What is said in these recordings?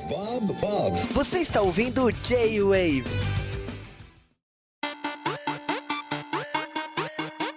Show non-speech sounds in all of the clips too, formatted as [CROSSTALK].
Bob, Bob. Você está ouvindo J-Wave.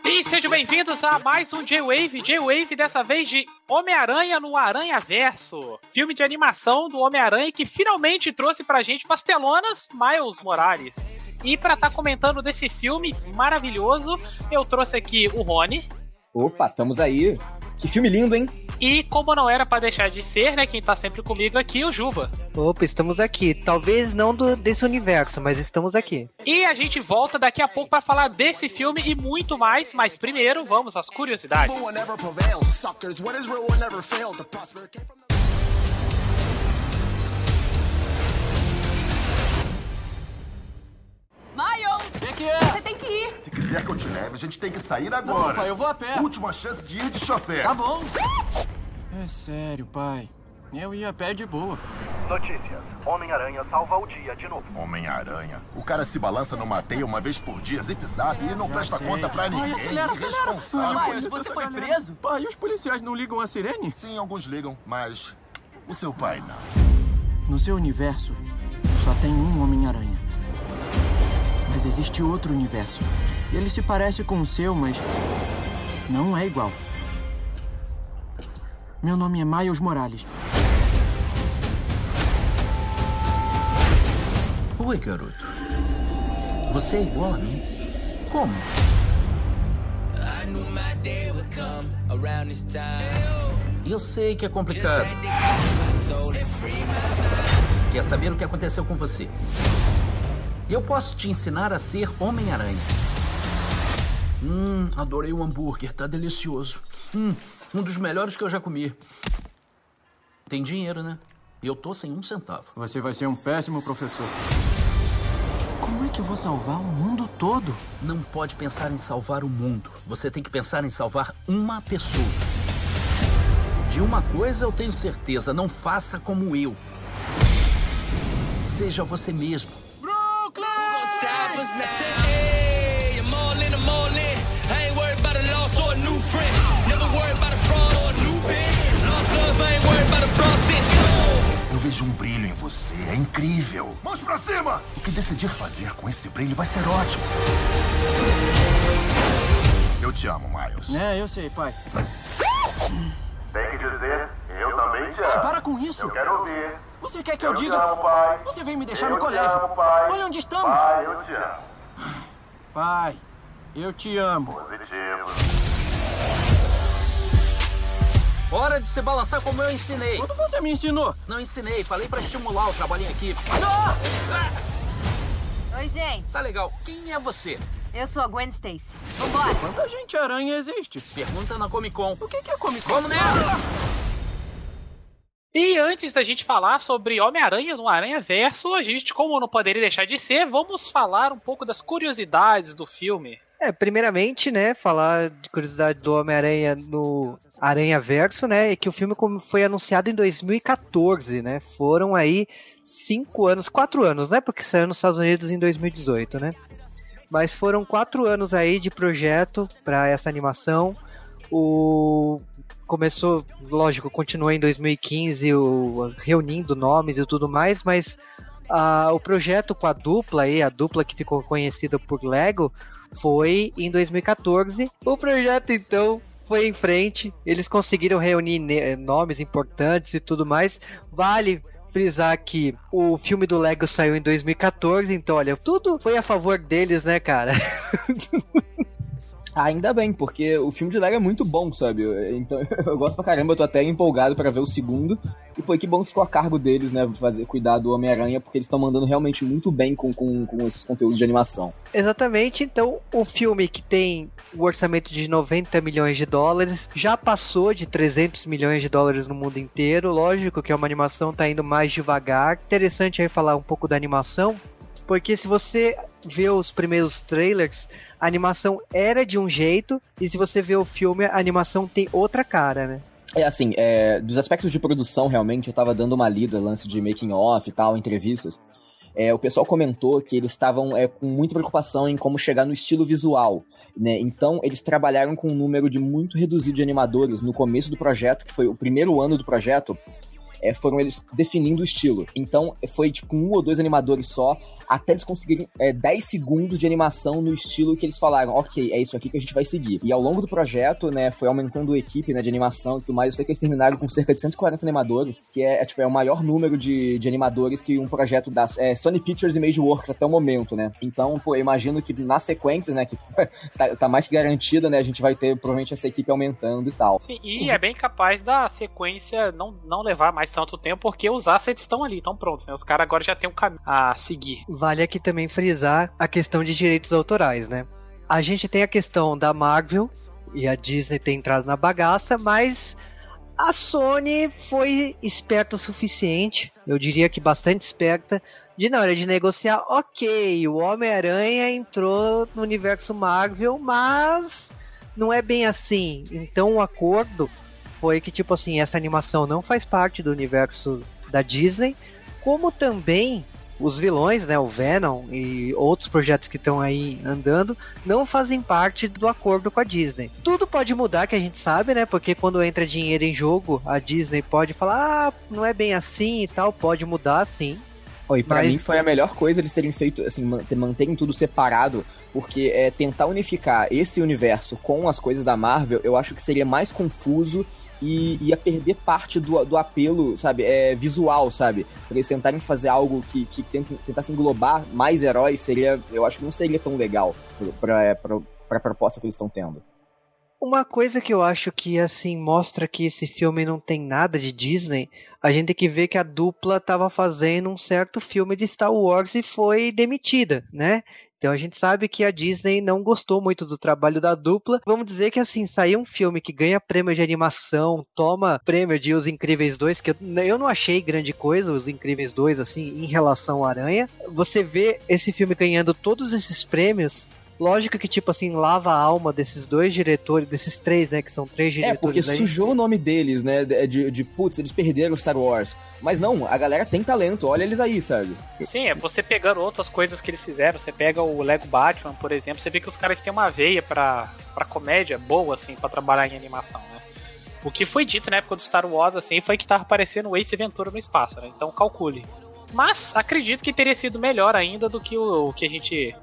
E sejam bem-vindos a mais um J-Wave, J-Wave dessa vez de Homem-Aranha no Aranha Verso, filme de animação do Homem-Aranha que finalmente trouxe pra gente pastelonas Miles Morales. E pra estar tá comentando desse filme maravilhoso, eu trouxe aqui o Rony. Opa, estamos aí. Que filme lindo, hein? E como não era para deixar de ser, né, quem tá sempre comigo aqui, o Juba. Opa, estamos aqui. Talvez não do, desse universo, mas estamos aqui. E a gente volta daqui a pouco para falar desse filme e muito mais, mas primeiro vamos às curiosidades. Miles! O que, que é? Você tem que ir. Se quiser que eu te leve, a gente tem que sair agora. Não, pai, eu vou a pé. Última chance de ir de chofer. Tá bom. É sério, pai. Eu ia a pé de boa. Notícias. Homem-Aranha salva o dia de novo. Homem-Aranha. O cara se balança numa teia uma vez por dia, zip zap, e não Já presta sei. conta pra ninguém. Pai, acelera, acelera. Miles, você foi preso? Pai, os policiais não ligam a sirene? Sim, alguns ligam, mas o seu pai não. No seu universo, só tem um Homem-Aranha. Mas existe outro universo. Ele se parece com o seu, mas não é igual. Meu nome é Miles Morales. Oi, garoto. Você é igual a mim. Como? Eu sei que é complicado. Quer saber o que aconteceu com você? Eu posso te ensinar a ser Homem-Aranha. Hum, adorei o hambúrguer, tá delicioso. Hum, um dos melhores que eu já comi. Tem dinheiro, né? Eu tô sem um centavo. Você vai ser um péssimo professor. Como é que eu vou salvar o mundo todo? Não pode pensar em salvar o mundo. Você tem que pensar em salvar uma pessoa. De uma coisa eu tenho certeza: não faça como eu. Seja você mesmo. Eu vejo um brilho em você, é incrível. Mãos pra cima! O que decidir fazer com esse brilho vai ser ótimo. Eu te amo, Miles. É, eu sei, pai. Tem que dizer, eu também te amo. para com isso. Eu quero ouvir. Você quer que eu, Eu diga? amo, pai. Você veio me deixar Eu no colégio. amo, pai. Olha onde estamos. Pai, eu te amo. Pai, eu te amo. Positivo. Hora de se balançar como eu ensinei. Quando você me ensinou? Não ensinei, falei pra estimular o trabalho em equipe. Oi, gente. Tá legal. Quem é você? Eu sou a Gwen Stacy. Vambora. Quanta gente aranha existe? Pergunta na Comic Con. O que é Comic Con? Vamos nela! E antes da gente falar sobre Homem-Aranha no Aranha Verso, a gente, como não poderia deixar de ser, vamos falar um pouco das curiosidades do filme. É, primeiramente, né, falar de curiosidade do Homem-Aranha no Aranha Verso, né, é que o filme foi anunciado em 2014, né, foram aí cinco anos, quatro anos, né, porque saiu nos Estados Unidos em 2018, né, mas foram quatro anos aí de projeto para essa animação, o começou, lógico, continuou em 2015 o, reunindo nomes e tudo mais, mas ah, o projeto com a dupla aí, a dupla que ficou conhecida por Lego, foi em 2014. O projeto então foi em frente, eles conseguiram reunir ne- nomes importantes e tudo mais. Vale frisar que o filme do Lego saiu em 2014, então olha, tudo foi a favor deles, né, cara? [LAUGHS] Ah, ainda bem, porque o filme de Lego é muito bom, sabe? Então [LAUGHS] eu gosto pra caramba, eu tô até empolgado pra ver o segundo. E pô, que bom que ficou a cargo deles, né? Fazer, cuidar do Homem-Aranha, porque eles estão mandando realmente muito bem com, com, com esses conteúdos de animação. Exatamente, então o filme que tem o orçamento de 90 milhões de dólares já passou de 300 milhões de dólares no mundo inteiro. Lógico que é uma animação tá indo mais devagar. Interessante aí falar um pouco da animação, porque se você vê os primeiros trailers, a animação era de um jeito, e se você vê o filme, a animação tem outra cara, né? É assim, é, dos aspectos de produção, realmente, eu tava dando uma lida, lance de making off e tal, entrevistas. É, o pessoal comentou que eles estavam é, com muita preocupação em como chegar no estilo visual, né? Então, eles trabalharam com um número de muito reduzido de animadores no começo do projeto, que foi o primeiro ano do projeto. É, foram eles definindo o estilo. Então foi tipo um ou dois animadores só, até eles conseguirem é, 10 segundos de animação no estilo que eles falaram, ok, é isso aqui que a gente vai seguir. E ao longo do projeto, né, foi aumentando a equipe né, de animação e tudo mais. Eu sei que eles terminaram com cerca de 140 animadores, que é, é tipo, é o maior número de, de animadores que um projeto da é, Sony Pictures e Mageworks até o momento, né? Então, pô, eu imagino que nas sequências, né, que [LAUGHS] tá, tá, mais que garantida, né, a gente vai ter provavelmente essa equipe aumentando e tal. Sim, e é bem capaz da sequência não, não levar mais tanto tempo, porque os assets estão ali, estão prontos, né? Os caras agora já tem um caminho a seguir. Vale aqui também frisar a questão de direitos autorais, né? A gente tem a questão da Marvel e a Disney tem entrado na bagaça, mas a Sony foi esperta o suficiente, eu diria que bastante esperta, de na hora de negociar, ok, o Homem-Aranha entrou no universo Marvel, mas não é bem assim. Então o acordo foi que, tipo assim, essa animação não faz parte do universo da Disney, como também os vilões, né, o Venom e outros projetos que estão aí andando, não fazem parte do acordo com a Disney. Tudo pode mudar, que a gente sabe, né? Porque quando entra dinheiro em jogo, a Disney pode falar, ah, não é bem assim e tal, pode mudar sim. Oh, e pra Mas... mim foi a melhor coisa eles terem feito, assim, manterem tudo separado, porque é, tentar unificar esse universo com as coisas da Marvel, eu acho que seria mais confuso e ia perder parte do, do apelo, sabe, é, visual, sabe? Pra eles tentarem fazer algo que, que tentasse englobar mais heróis, seria, eu acho que não seria tão legal pra, pra, pra proposta que eles estão tendo. Uma coisa que eu acho que assim mostra que esse filme não tem nada de Disney, a gente tem que ver que a dupla estava fazendo um certo filme de Star Wars e foi demitida, né? Então a gente sabe que a Disney não gostou muito do trabalho da dupla. Vamos dizer que assim, saiu um filme que ganha prêmio de animação, toma prêmio de Os Incríveis 2, que eu, eu não achei grande coisa, Os Incríveis 2, assim, em relação ao Aranha. Você vê esse filme ganhando todos esses prêmios, Lógico que, tipo assim, lava a alma desses dois diretores, desses três, né? Que são três diretores. É, porque aí. sujou o nome deles, né? De, de, putz, eles perderam Star Wars. Mas não, a galera tem talento, olha eles aí, sabe? Sim, é você pegando outras coisas que eles fizeram. Você pega o Lego Batman, por exemplo, você vê que os caras têm uma veia pra, pra comédia boa, assim, pra trabalhar em animação, né? O que foi dito na época do Star Wars, assim, foi que tava aparecendo o Ace Ventura no espaço, né? Então calcule. Mas acredito que teria sido melhor ainda do que o, o que a gente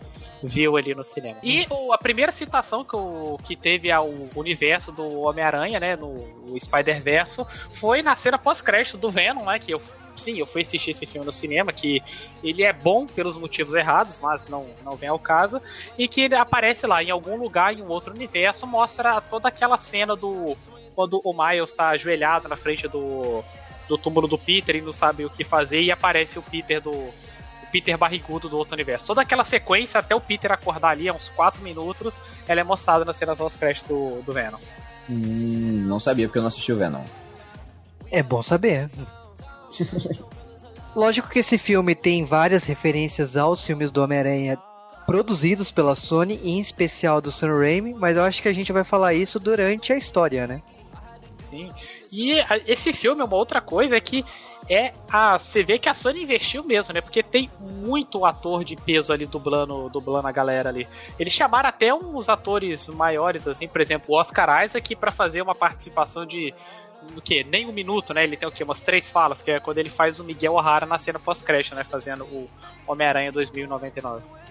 viu ali no cinema. E o, a primeira citação que, o, que teve ao universo do Homem-Aranha, né, no Spider-Verso, foi na cena pós-crédito do Venom, né, que eu sim, eu fui assistir esse filme no cinema, que ele é bom pelos motivos errados, mas não, não vem ao caso, e que ele aparece lá em algum lugar, em um outro universo, mostra toda aquela cena do. Quando o Miles está ajoelhado na frente do, do túmulo do Peter e não sabe o que fazer, e aparece o Peter do, Peter barrigudo do outro universo. Toda aquela sequência, até o Peter acordar ali, há uns 4 minutos, ela é mostrada na cena pós-crédito do, do Venom. Hum, não sabia, porque eu não assisti o Venom. É bom saber. [LAUGHS] Lógico que esse filme tem várias referências aos filmes do Homem-Aranha produzidos pela Sony, em especial do Sam Raimi, mas eu acho que a gente vai falar isso durante a história, né? Sim. E esse filme, uma outra coisa é que é a. Você vê que a Sony investiu mesmo, né? Porque tem muito ator de peso ali dublando, dublando a galera ali. Eles chamaram até uns atores maiores, assim, por exemplo, o Oscar Isaac, para fazer uma participação de. O que? Nem um minuto, né? Ele tem o quê? Umas três falas, que é quando ele faz o Miguel O'Hara na cena pós-crédito, né? Fazendo o Homem-Aranha 2099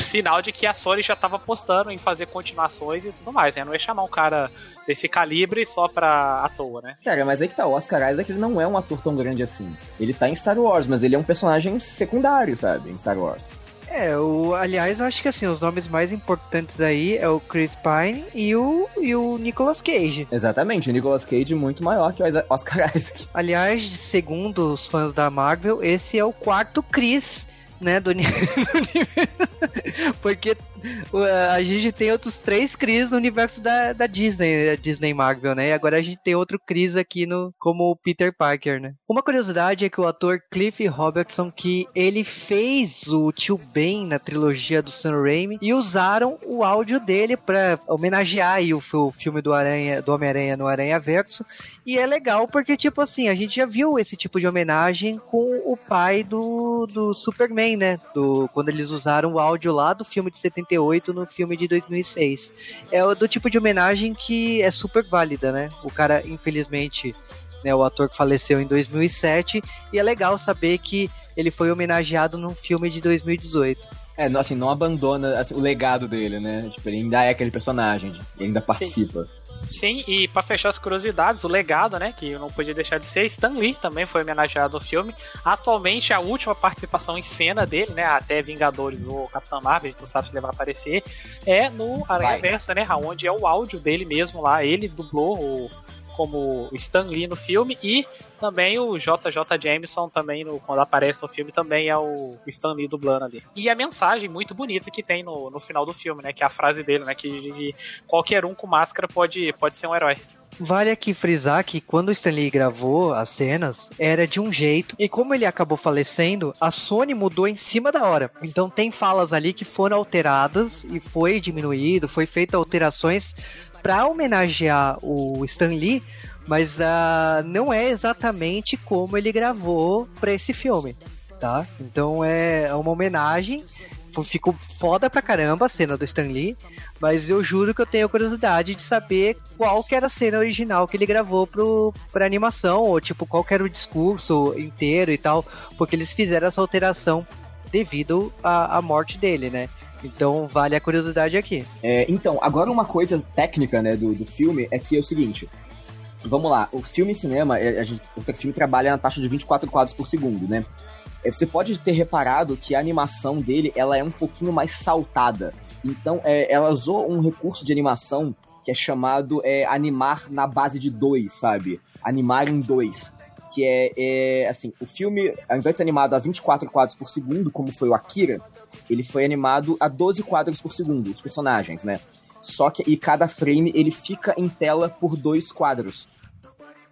sinal de que a Sony já estava apostando em fazer continuações e tudo mais, né? Não ia chamar um cara desse calibre só pra à toa, né? Cara, mas aí que tá, o Oscar Isaac ele não é um ator tão grande assim. Ele tá em Star Wars, mas ele é um personagem secundário, sabe? Em Star Wars. É, o, aliás, eu acho que assim, os nomes mais importantes aí é o Chris Pine e o, e o Nicolas Cage. Exatamente, o Nicolas Cage muito maior que o [LAUGHS] Oscar Isaac. Aliás, segundo os fãs da Marvel, esse é o quarto Chris né, do, [LAUGHS] Porque a gente tem outros três Chris no universo da, da Disney, da Disney Marvel, né? E agora a gente tem outro Chris aqui no, como o Peter Parker, né? Uma curiosidade é que o ator Cliff Robertson, que ele fez o Tio Ben na trilogia do Sam Raimi, e usaram o áudio dele para homenagear o, o, filme do Aranha, do Homem-Aranha no Aranha Verso. E é legal porque, tipo assim, a gente já viu esse tipo de homenagem com o pai do, do Superman, né? Do, quando eles usaram o áudio lá do filme de 78 2008 no filme de 2006. É do tipo de homenagem que é super válida, né? O cara, infelizmente, né, o ator que faleceu em 2007, e é legal saber que ele foi homenageado num filme de 2018. É, assim, não abandona assim, o legado dele, né? Tipo, ele ainda é aquele personagem, ele ainda participa. Sim. Sim, e para fechar as curiosidades, o legado, né, que não podia deixar de ser, Stan Lee também foi homenageado no filme. Atualmente, a última participação em cena dele, né, até Vingadores ou Capitão Marvel, não sabe se ele vai aparecer, é no Aranha Versa, né, onde é o áudio dele mesmo lá, ele dublou o como Stan Lee no filme e também o JJ Jameson também no, quando aparece no filme também é o Stan Lee dublando ali. E a mensagem muito bonita que tem no, no final do filme, né, que é a frase dele, né, que qualquer um com máscara pode, pode ser um herói. Vale aqui frisar que quando o Stanley gravou as cenas, era de um jeito, e como ele acabou falecendo, a Sony mudou em cima da hora. Então tem falas ali que foram alteradas e foi diminuído, foi feita alterações para homenagear o Stan Lee, mas uh, não é exatamente como ele gravou para esse filme, tá? Então é uma homenagem. Ficou foda pra caramba a cena do Stan Lee, mas eu juro que eu tenho curiosidade de saber qual que era a cena original que ele gravou pro, pra animação, ou tipo, qual que era o discurso inteiro e tal, porque eles fizeram essa alteração devido à, à morte dele, né? Então vale a curiosidade aqui. É, então, agora uma coisa técnica né, do, do filme é que é o seguinte. Vamos lá, o filme em cinema, é, a gente, o filme trabalha na taxa de 24 quadros por segundo, né? É, você pode ter reparado que a animação dele ela é um pouquinho mais saltada. Então, é, ela usou um recurso de animação que é chamado é, animar na base de dois, sabe? Animar em dois. Que é, é, assim, o filme, ao invés de ser animado a 24 quadros por segundo, como foi o Akira, ele foi animado a 12 quadros por segundo, os personagens, né? Só que e cada frame ele fica em tela por dois quadros,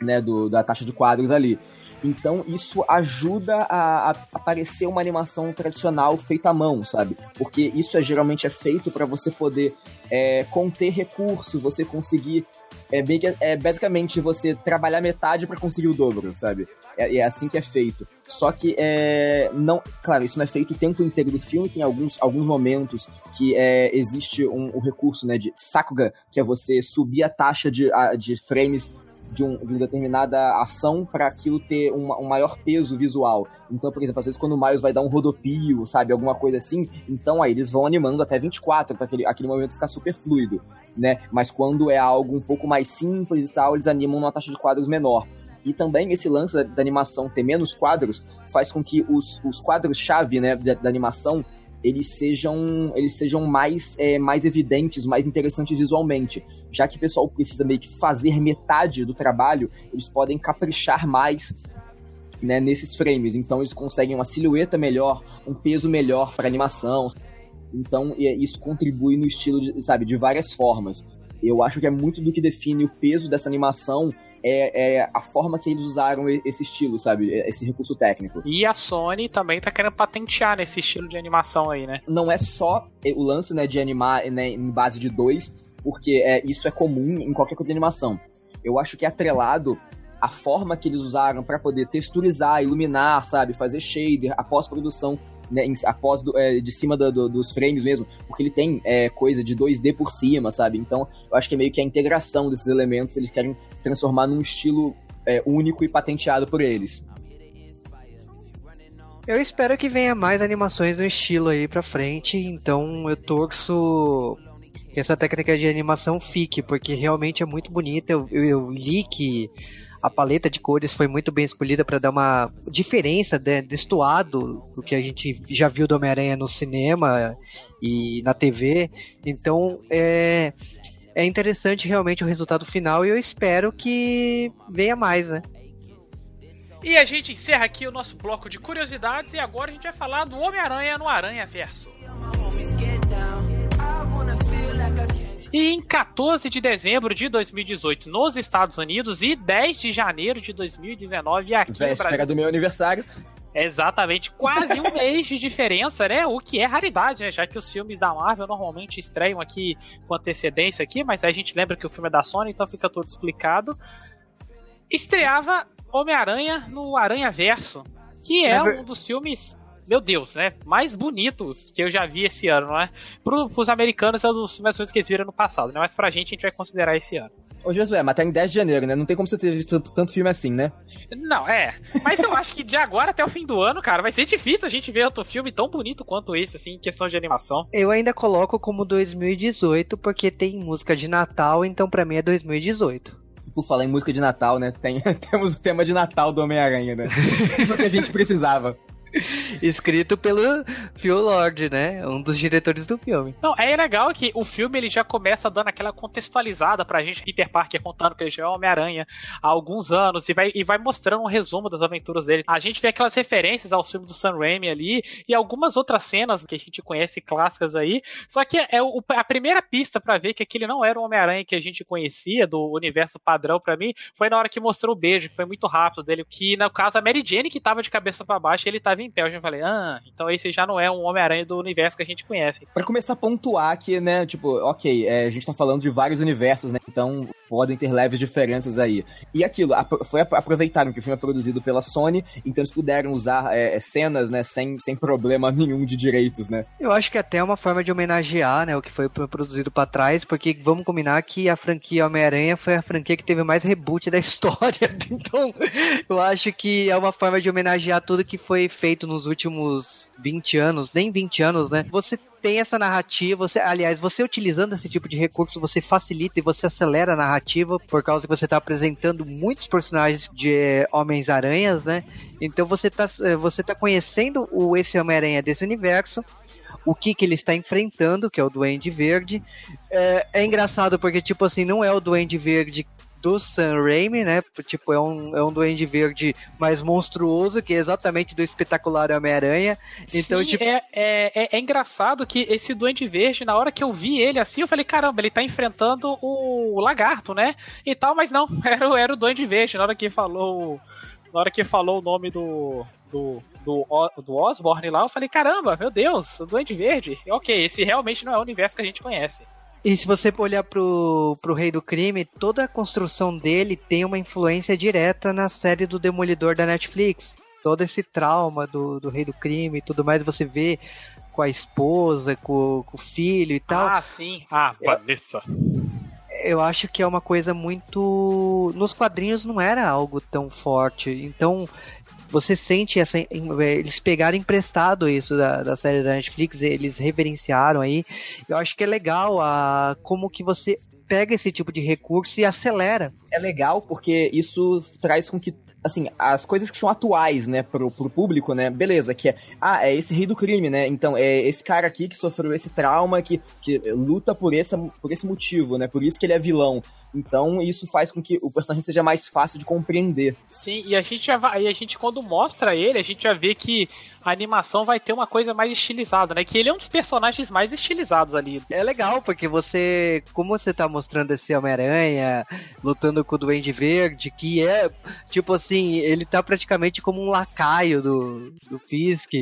né, do, da taxa de quadros ali. Então isso ajuda a, a aparecer uma animação tradicional feita à mão, sabe? Porque isso é, geralmente é feito para você poder é, conter recurso, você conseguir é bem é basicamente você trabalhar metade para conseguir o dobro, sabe? É, é, assim que é feito. Só que é não, claro, isso não é feito o tempo inteiro do filme. Tem alguns, alguns momentos que é, existe um, um recurso, né, de sakuga, que é você subir a taxa de, a, de frames de, um, de uma determinada ação para aquilo ter um, um, maior peso visual. Então, por exemplo, às vezes quando o Miles vai dar um rodopio, sabe, alguma coisa assim, então aí eles vão animando até 24 para aquele, aquele momento ficar super fluido, né? Mas quando é algo um pouco mais simples e tal, eles animam numa taxa de quadros menor. E também esse lance da, da animação ter menos quadros faz com que os, os quadros-chave né, da, da animação eles sejam, eles sejam mais, é, mais evidentes, mais interessantes visualmente. Já que o pessoal precisa meio que fazer metade do trabalho, eles podem caprichar mais né, nesses frames. Então eles conseguem uma silhueta melhor, um peso melhor para animação. Então isso contribui no estilo, de, sabe, de várias formas. Eu acho que é muito do que define o peso dessa animação é, é, a forma que eles usaram esse estilo, sabe? Esse recurso técnico. E a Sony também tá querendo patentear nesse estilo de animação aí, né? Não é só o lance, né, de animar né, em base de dois, porque é, isso é comum em qualquer coisa de animação. Eu acho que é atrelado a forma que eles usaram para poder texturizar, iluminar, sabe? Fazer shader, a pós-produção né, em, após do, é, de cima do, do, dos frames mesmo, porque ele tem é, coisa de 2D por cima, sabe? Então eu acho que é meio que a integração desses elementos, eles querem transformar num estilo é, único e patenteado por eles. Eu espero que venha mais animações no estilo aí pra frente, então eu torço que essa técnica de animação fique, porque realmente é muito bonita. Eu, eu, eu li que a paleta de cores foi muito bem escolhida para dar uma diferença de, destoado do que a gente já viu do Homem-Aranha no cinema e na TV. Então é, é interessante realmente o resultado final e eu espero que venha mais, né? E a gente encerra aqui o nosso bloco de curiosidades e agora a gente vai falar do Homem-Aranha no Aranha Verso. E em 14 de dezembro de 2018 nos Estados Unidos e 10 de janeiro de 2019 aqui Véspera no Brasil. do meu aniversário. Exatamente, quase um [LAUGHS] mês de diferença, né? O que é raridade, né? Já que os filmes da Marvel normalmente estreiam aqui com antecedência aqui, mas a gente lembra que o filme é da Sony, então fica tudo explicado. Estreava Homem-Aranha no Aranha Verso, que é um dos filmes meu Deus, né? Mais bonitos que eu já vi esse ano, não é? Pro, pros americanos é um dos filmes que eles viram no passado, né? Mas pra gente a gente vai considerar esse ano. Ô, Josué, mas tá em 10 de janeiro, né? Não tem como você ter visto tanto, filme assim, né? Não, é. Mas eu [LAUGHS] acho que de agora até o fim do ano, cara, vai ser difícil a gente ver outro filme tão bonito quanto esse, assim, em questão de animação. Eu ainda coloco como 2018 porque tem música de Natal, então pra mim é 2018. Por falar em música de Natal, né? Tem, [LAUGHS] temos o tema de Natal do Homem-Aranha, né? [LAUGHS] Isso que a gente precisava. [LAUGHS] Escrito pelo Phil Lord, né? Um dos diretores do filme. Não, é legal que o filme ele já começa dando aquela contextualizada pra gente, Peter Parker contando que ele já é Homem-Aranha há alguns anos e vai, e vai mostrando um resumo das aventuras dele. A gente vê aquelas referências ao filme do Sam Raimi ali e algumas outras cenas que a gente conhece clássicas aí. Só que é o, a primeira pista para ver que aquele não era o Homem-Aranha que a gente conhecia do universo padrão para mim foi na hora que mostrou o beijo, que foi muito rápido dele, que no caso a Mary Jane que tava de cabeça para baixo ele tava em pé. Eu já falei, ah, então esse já não é um Homem-Aranha do universo que a gente conhece. Para começar a pontuar que, né, tipo, ok, é, a gente tá falando de vários universos, né, então podem ter leves diferenças aí. E aquilo, foi aproveitaram que o filme é produzido pela Sony, então eles puderam usar é, é, cenas, né, sem, sem problema [LAUGHS] nenhum de direitos, né. Eu acho que até é uma forma de homenagear, né, o que foi produzido para trás, porque vamos combinar que a franquia Homem-Aranha foi a franquia que teve mais reboot da [LAUGHS] história, [LAUGHS] então eu acho que é uma forma de homenagear tudo que foi feito nos últimos 20 anos, nem 20 anos, né? Você tem essa narrativa, você, aliás, você utilizando esse tipo de recurso, você facilita e você acelera a narrativa, por causa que você está apresentando muitos personagens de eh, Homens-Aranhas, né? Então você está eh, você tá conhecendo o esse Homem-Aranha desse universo, o que que ele está enfrentando, que é o Duende Verde. É, é engraçado porque, tipo assim, não é o Duende Verde do Sam Raimi, né? Tipo, é um, é um Duende Verde mais monstruoso, que é exatamente do espetacular Homem-Aranha. Então, Sim, tipo. É, é, é, é, engraçado que esse Duende Verde, na hora que eu vi ele assim, eu falei, caramba, ele tá enfrentando o, o lagarto, né? E tal, mas não, [LAUGHS] era, era o Duende Verde. Na hora que falou. Na hora que falou o nome do, do, do, do Osborne lá, eu falei, caramba, meu Deus, o Duende Verde. Ok, esse realmente não é o universo que a gente conhece. E se você olhar pro, pro Rei do Crime, toda a construção dele tem uma influência direta na série do Demolidor da Netflix. Todo esse trauma do, do Rei do Crime e tudo mais, você vê com a esposa, com, com o filho e tal. Ah, sim. Ah, Vanessa. Eu acho que é uma coisa muito. Nos quadrinhos não era algo tão forte. Então, você sente essa. Eles pegaram emprestado isso da, da série da Netflix, eles reverenciaram aí. Eu acho que é legal a, como que você pega esse tipo de recurso e acelera. É legal porque isso traz com que assim, as coisas que são atuais, né, pro, pro público, né, beleza, que é, ah, é esse rei do crime, né, então é esse cara aqui que sofreu esse trauma, que, que luta por esse, por esse motivo, né, por isso que ele é vilão. Então, isso faz com que o personagem seja mais fácil de compreender. Sim, e a gente já vai, e a gente quando mostra ele, a gente já vê que a animação vai ter uma coisa mais estilizada, né? Que ele é um dos personagens mais estilizados ali. É legal, porque você, como você tá mostrando esse Homem-Aranha lutando com o Duende Verde, que é, tipo assim, ele tá praticamente como um lacaio do, do Fisk,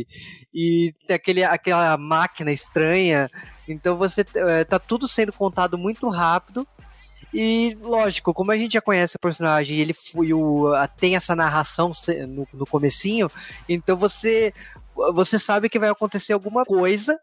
e tem aquele, aquela máquina estranha, então você é, tá tudo sendo contado muito rápido, e, lógico, como a gente já conhece o personagem ele foi o, tem essa narração no, no comecinho, então você você sabe que vai acontecer alguma coisa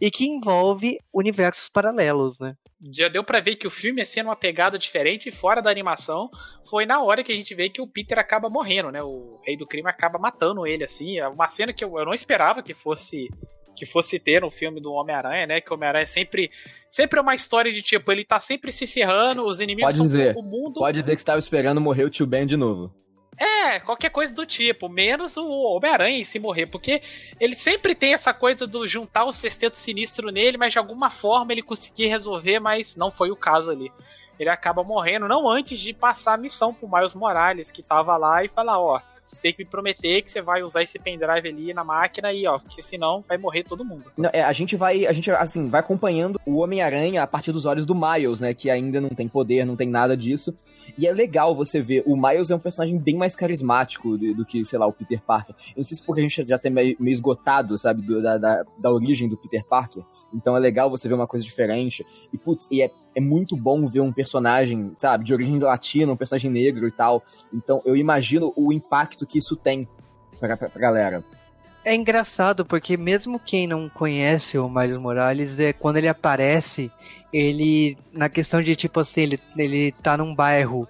e que envolve universos paralelos, né? Já deu para ver que o filme é sendo uma pegada diferente fora da animação. Foi na hora que a gente vê que o Peter acaba morrendo, né? O rei do crime acaba matando ele, assim. É uma cena que eu, eu não esperava que fosse que fosse ter no filme do Homem-Aranha, né? Que o Homem-Aranha sempre sempre é uma história de tipo, ele tá sempre se ferrando, os inimigos pode dizer, o mundo. Pode dizer que estava esperando morrer o tio Ben de novo. É, qualquer coisa do tipo, menos o Homem-Aranha em se morrer, porque ele sempre tem essa coisa do juntar o sexteto sinistro nele, mas de alguma forma ele conseguir resolver, mas não foi o caso ali. Ele acaba morrendo, não antes de passar a missão pro Miles Morales, que tava lá e falar, ó, você tem que me prometer que você vai usar esse pendrive ali na máquina e, ó, porque senão vai morrer todo mundo. Não, é, a gente vai, a gente, assim, vai acompanhando o Homem-Aranha a partir dos olhos do Miles, né? Que ainda não tem poder, não tem nada disso. E é legal você ver, o Miles é um personagem bem mais carismático do, do que, sei lá, o Peter Parker. Eu não sei se porque a gente já tem meio, meio esgotado, sabe, do, da, da, da origem do Peter Parker. Então é legal você ver uma coisa diferente. E, putz, e é é muito bom ver um personagem, sabe, de origem latina, um personagem negro e tal. Então eu imagino o impacto que isso tem pra, pra, pra galera. É engraçado porque mesmo quem não conhece o Miles Morales, é quando ele aparece, ele na questão de tipo assim, ele, ele tá num bairro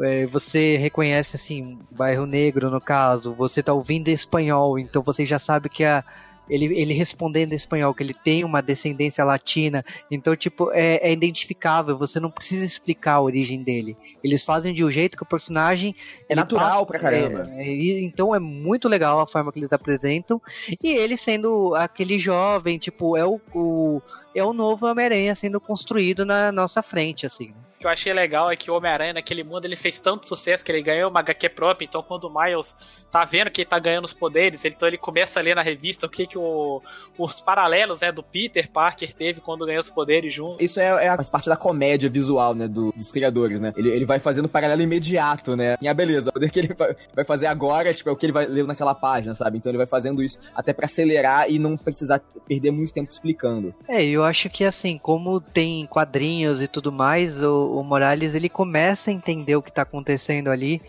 é, você reconhece assim, bairro negro no caso, você tá ouvindo espanhol, então você já sabe que a ele, ele respondendo em espanhol, que ele tem uma descendência latina. Então, tipo, é, é, identificável, você não precisa explicar a origem dele. Eles fazem de um jeito que o personagem. É natural passa, pra caramba. É, é, então é muito legal a forma que eles apresentam. E ele sendo aquele jovem, tipo, é o, o é o novo Homem-Aranha sendo construído na nossa frente, assim que eu achei legal é que o Homem-Aranha naquele mundo ele fez tanto sucesso que ele ganhou uma HQ própria. Então, quando o Miles tá vendo que ele tá ganhando os poderes, então ele começa a ler na revista o que, que o, os paralelos né, do Peter Parker teve quando ganhou os poderes junto. Isso é, é parte da comédia visual, né, do, dos criadores, né? Ele, ele vai fazendo paralelo imediato, né? E a beleza, o poder que ele vai fazer agora tipo, é o que ele vai ler naquela página, sabe? Então ele vai fazendo isso até para acelerar e não precisar perder muito tempo explicando. É, eu acho que assim, como tem quadrinhos e tudo mais, o, o Morales ele começa a entender o que está acontecendo ali.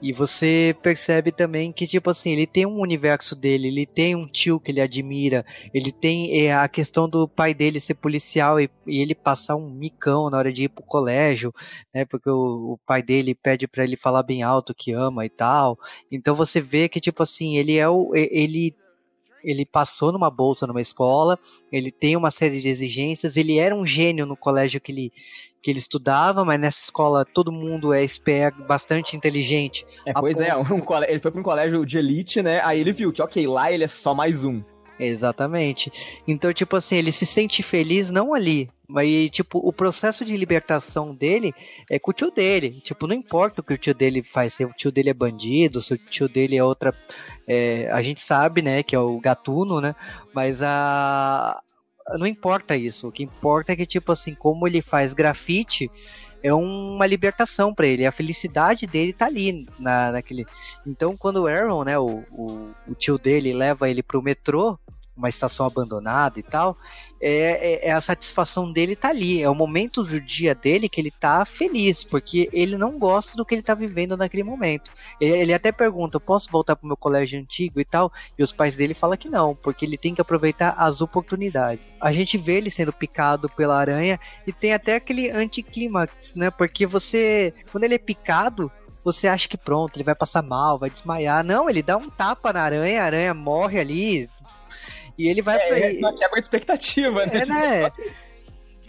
E você percebe também que, tipo assim, ele tem um universo dele, ele tem um tio que ele admira, ele tem é, a questão do pai dele ser policial e, e, ele passar um micão na hora de ir pro colégio, né? Porque o, o pai dele pede para ele falar bem alto que ama e tal. Então você vê que, tipo assim, ele é o. ele ele passou numa bolsa numa escola, ele tem uma série de exigências, ele era um gênio no colégio que ele, que ele estudava, mas nessa escola todo mundo é esperto, bastante inteligente. É, pois é, um, ele foi para um colégio de elite, né? Aí ele viu que, ok, lá ele é só mais um. Exatamente. Então, tipo assim, ele se sente feliz não ali, mas, tipo, o processo de libertação dele é com o tio dele. Tipo, não importa o que o tio dele faz, se o tio dele é bandido, se o tio dele é outra. É, a gente sabe, né, que é o gatuno, né? Mas a. Não importa isso. O que importa é que, tipo assim, como ele faz grafite é uma libertação para ele. A felicidade dele tá ali na, naquele. Então, quando o Aaron, né, o, o, o tio dele leva ele pro metrô, uma estação abandonada e tal, é, é, é, a satisfação dele tá ali. É o momento do dia dele que ele tá feliz, porque ele não gosta do que ele tá vivendo naquele momento. Ele, ele até pergunta: posso voltar pro meu colégio antigo e tal? E os pais dele falam que não, porque ele tem que aproveitar as oportunidades. A gente vê ele sendo picado pela aranha e tem até aquele anticlímax, né? Porque você, quando ele é picado, você acha que pronto, ele vai passar mal, vai desmaiar. Não, ele dá um tapa na aranha, a aranha morre ali, e ele vai é, pra. É uma quebra de expectativa, né? É, né?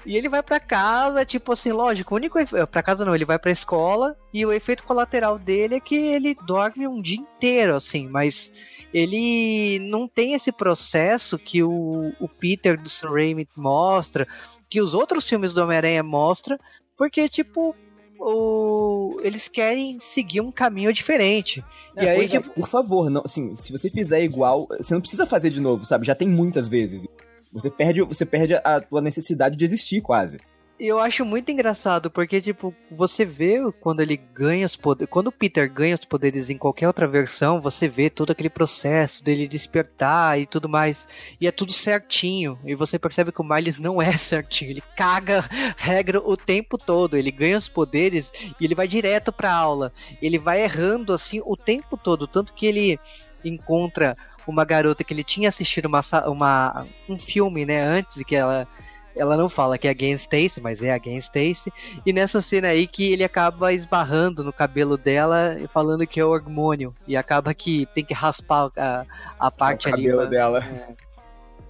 E ele vai para casa, tipo assim, lógico, o único para casa não, ele vai para escola e o efeito colateral dele é que ele dorme um dia inteiro, assim, mas ele não tem esse processo que o, o Peter do Sam Raimi mostra, que os outros filmes do Homem-Aranha mostra, porque tipo o, eles querem seguir um caminho diferente. É, e aí, é, tipo... por favor, não, assim, se você fizer igual, você não precisa fazer de novo, sabe? Já tem muitas vezes. Você perde, você perde a tua necessidade de existir, quase eu acho muito engraçado, porque, tipo, você vê quando ele ganha os poderes. Quando o Peter ganha os poderes em qualquer outra versão, você vê todo aquele processo dele despertar e tudo mais. E é tudo certinho. E você percebe que o Miles não é [LAUGHS] certinho. Ele caga regra o tempo todo. Ele ganha os poderes e ele vai direto pra aula. Ele vai errando assim o tempo todo. Tanto que ele encontra uma garota que ele tinha assistido uma, uma, um filme, né, antes que ela ela não fala que é a Gwen Stacy, mas é a Gwen Stacy. E nessa cena aí que ele acaba esbarrando no cabelo dela e falando que é o hormônio. E acaba que tem que raspar a, a parte o ali. cabelo pra, dela. É,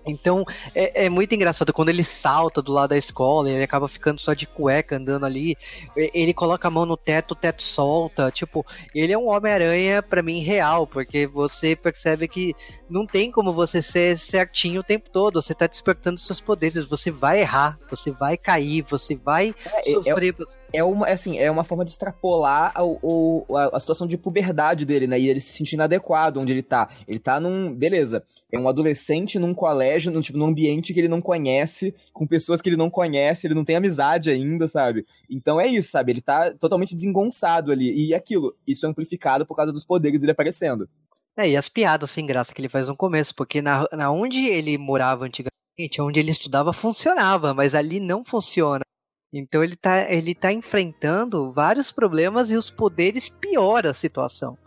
então é, é, muito engraçado quando ele salta do lado da escola, ele acaba ficando só de cueca andando ali. Ele coloca a mão no teto, o teto solta. Tipo, ele é um Homem-Aranha para mim real, porque você percebe que não tem como você ser certinho o tempo todo. Você tá despertando seus poderes, você vai errar, você vai cair, você vai é, sofrer. É, é uma, é assim, é uma forma de extrapolar a, a, a, situação de puberdade dele, né? E ele se sentir inadequado onde ele tá. Ele tá num. Beleza. É um adolescente num colégio, num, tipo, num ambiente que ele não conhece, com pessoas que ele não conhece, ele não tem amizade ainda, sabe? Então é isso, sabe? Ele tá totalmente desengonçado ali. E aquilo, isso é amplificado por causa dos poderes dele aparecendo. É, e as piadas sem graça que ele faz no começo, porque na, na onde ele morava antigamente, onde ele estudava, funcionava, mas ali não funciona. Então ele tá, ele tá enfrentando vários problemas e os poderes pioram a situação.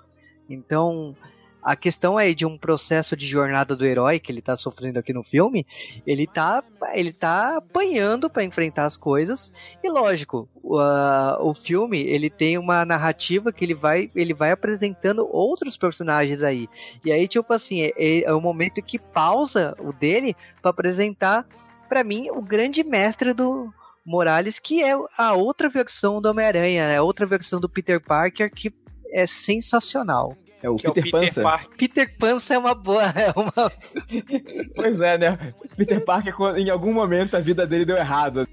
Então, a questão aí de um processo de jornada do herói que ele tá sofrendo aqui no filme, ele tá, ele tá apanhando para enfrentar as coisas. E lógico, o, uh, o filme ele tem uma narrativa que ele vai, ele vai apresentando outros personagens aí. E aí, tipo assim, é, é o momento que pausa o dele para apresentar, para mim, o grande mestre do, Morales, que é a outra versão do Homem-Aranha, né? a outra versão do Peter Parker que é sensacional. É o Que é o Peter, Peter Pança. Parker. Peter Pança é uma boa, é uma [LAUGHS] Pois é, né? Peter Parker, em algum momento a vida dele deu errado.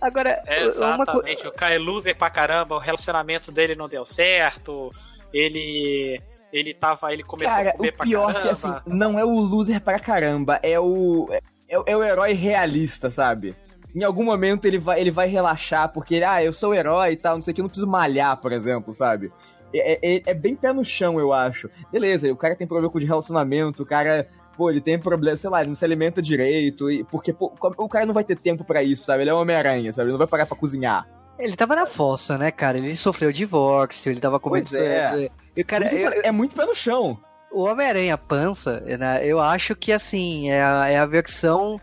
Agora, uma coisa Exatamente, o Kai é loser pra caramba, o relacionamento dele não deu certo, ele. Ele tava. Ele começou Cara, a comer o pra pior caramba. que assim, não é o loser pra caramba, é o. É, o- é o herói realista, sabe? Em algum momento ele vai, ele vai relaxar, porque ele, ah, eu sou o herói e tal, não sei o que, eu não preciso malhar, por exemplo, sabe? É, é- é bem pé no chão, eu acho. Beleza, o cara tem problema com de relacionamento, o cara, pô, ele tem problema, sei lá, ele não se alimenta direito, e, porque pô, o cara não vai ter tempo pra isso, sabe? Ele é um Homem-Aranha, sabe? Ele não vai parar pra cozinhar. Ele tava na fossa, né, cara? Ele sofreu divórcio, ele tava começando. é. E o cara, eu falei, é muito pé no chão. o Homem-Aranha Pança, né, eu acho que assim, é a, é a versão.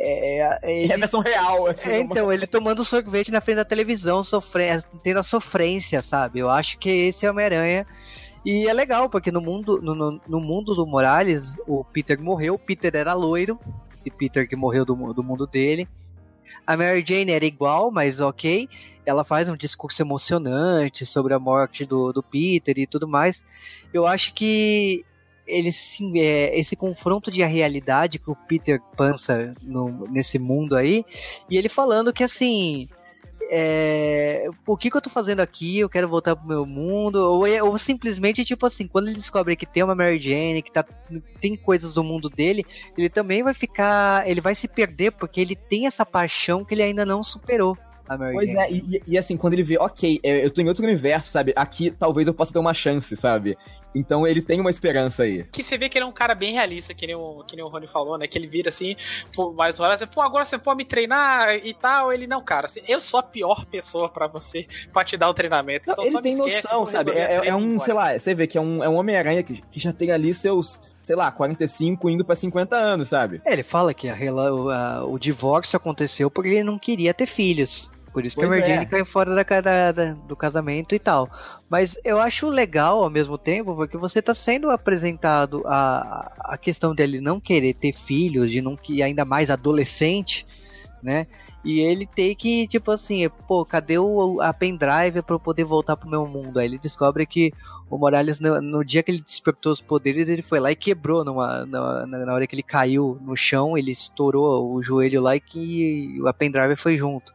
É, é- É a versão real, assim. É, uma- então, ele tomando sorvete na frente da televisão, sofrendo, tendo a sofrência, sabe? Eu acho que esse é Homem-Aranha. E é legal, porque no mundo, no, no- no mundo do Morales, o Peter morreu, o Peter era loiro, esse Peter que morreu do, do mundo dele. A Mary Jane era igual, mas ok. Ela faz um discurso emocionante sobre a morte do, do Peter e tudo mais. Eu acho que ele sim, é, esse confronto de a realidade que o Peter pança no- nesse mundo aí, e ele falando que assim. É, o que, que eu tô fazendo aqui? Eu quero voltar pro meu mundo. Ou, é- ou simplesmente, tipo assim, quando ele descobre que tem uma Mary Jane, que tá, tem coisas do mundo dele, ele também vai ficar. Ele vai se perder porque ele tem essa paixão que ele ainda não superou. Pois é, e, e- e assim, quando ele vê, ok, é, eu tô em outro universo, sabe? Aqui talvez eu possa ter uma chance, sabe? Então ele tem uma esperança aí. Que você vê que ele é um cara bem realista, que nem o, que nem o Rony falou, né? Que ele vira assim, pô, mais uma hora, pô, agora você pode me treinar e tal. Ele, não, cara, assim, eu sou a pior pessoa pra você, pra te dar o treinamento. Então ele só me tem esquece, noção, sabe? É, é- é um, embora. sei lá, você vê que é um, é um Homem-Aranha que, que já tem ali seus, sei lá, 45 indo pra 50 anos, sabe? É, ele fala que a a- o divórcio aconteceu porque ele não queria ter filhos. Por isso que a Pois Mary é. Caiu fora da, da- da- do casamento e tal. Mas eu acho legal ao mesmo tempo, porque você tá sendo apresentado a, a questão dele não querer ter filhos, de não que ainda mais adolescente, né? E ele tem que, tipo assim, pô, cadê o, a pendrive pra eu poder voltar pro meu mundo? Aí ele descobre que o Morales, no, no dia que ele despertou os poderes, ele foi lá e quebrou numa, na, na hora que ele caiu no chão, ele estourou o joelho lá e que a pendrive foi junto.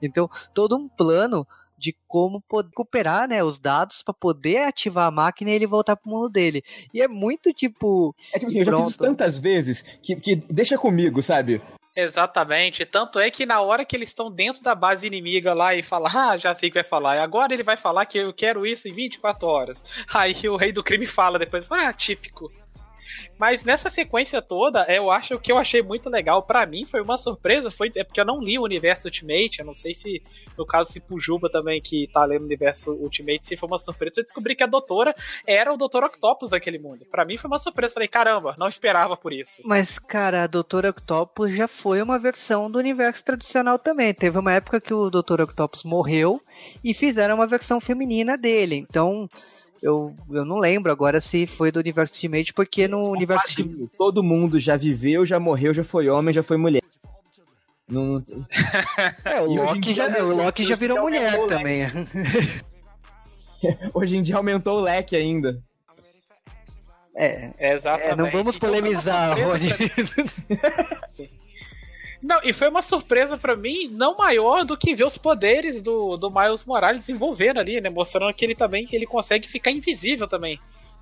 Então, todo um plano de como poder recuperar né, os dados para poder ativar a máquina e ele voltar pro mundo dele. E é muito tipo. É tipo assim, eu já fiz isso tantas vezes que, que deixa comigo, sabe? Exatamente. Tanto é que na hora que eles estão dentro da base inimiga lá e falam, ah, já sei o que vai falar. Agora ele vai falar que eu quero isso em 24 horas. Aí o rei do crime fala depois, ah, típico. Mas nessa sequência toda, eu acho que eu achei muito legal. Pra mim foi uma surpresa, foi é porque eu não li o universo Ultimate. Eu não sei se, no caso, se Pujuba também, que tá lendo o universo Ultimate, se foi uma surpresa. Eu descobri que a doutora era o Dr. Octopus daquele mundo. Pra mim foi uma surpresa. Falei, caramba, não esperava por isso. Mas, cara, a Doutora Octopus já foi uma versão do universo tradicional também. Teve uma época que o Dr. Octopus morreu e fizeram uma versão feminina dele. Então, eu, eu não lembro agora se foi do universo Ultimate, porque no universo Ultimate. Todo mundo já viveu, já morreu, já foi homem, já foi mulher. Não, [LAUGHS] É, o hoje em Loki já, o Loki já virou mulher né? também. [LAUGHS] Hoje em dia aumentou o leque ainda. É, Exatamente. é, não vamos Então, polemizar, Rony. [LAUGHS] Não, e foi uma surpresa pra mim não maior do que ver os poderes do, do Miles Morales desenvolvendo ali, né? Mostrando que ele também ele consegue ficar invisível também.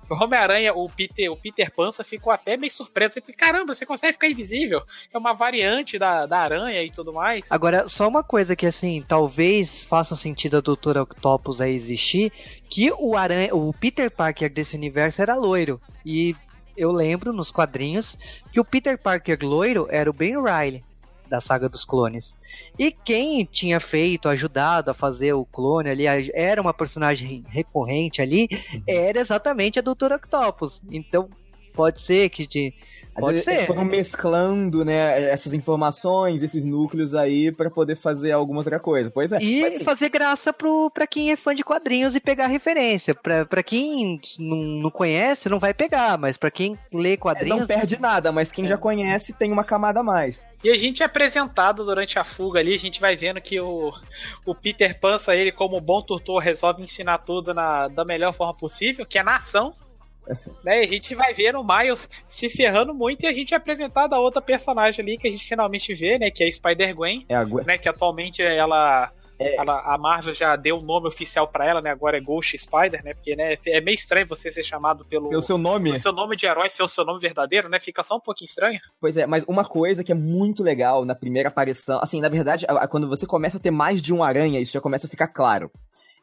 O Homem-Aranha, o Peter, o Peter Pança ficou até meio surpreso. Ele caramba, você consegue ficar invisível? É uma variante da, da aranha e tudo mais. Agora, só uma coisa que assim, talvez faça sentido a Doutora Octopus aí existir, que o aranha, o Peter Parker desse universo era loiro. E eu lembro nos quadrinhos que o Peter Parker loiro era o Ben Riley. Da saga dos clones. E quem tinha feito, ajudado a fazer o clone ali, era uma personagem recorrente ali, era exatamente a Doutora Octopus. Então, pode ser que de Pode ser. Foram mesclando, né, essas informações, esses núcleos aí para poder fazer alguma outra coisa. Pois é. E mas, assim, fazer graça pro, pra quem é fã de quadrinhos e pegar referência. Pra, pra quem não, não conhece, não vai pegar, mas pra quem lê quadrinhos. Não perde nada, mas quem já conhece tem uma camada a mais. E a gente é apresentado durante a fuga ali, a gente vai vendo que o, o Peter Pança, ele, como bom tutor, resolve ensinar tudo na, da melhor forma possível, que é na ação né? E a gente vai ver o Miles se ferrando muito e a gente é apresentado a outra personagem ali que a gente finalmente vê, né? Que é a Spider-Gwen, é a Gwen. né? Que atualmente ela é. Ela, a Marvel já deu o nome oficial para ela, né? Agora é Ghost Spider, né? Porque né, é meio estranho você ser chamado pelo, pelo seu nome. Pelo seu nome de herói ser o seu nome verdadeiro, né? Fica só um pouquinho estranho. Pois é, mas uma coisa que é muito legal na primeira aparição, assim, na verdade, quando você começa a ter mais de um aranha, isso já começa a ficar claro.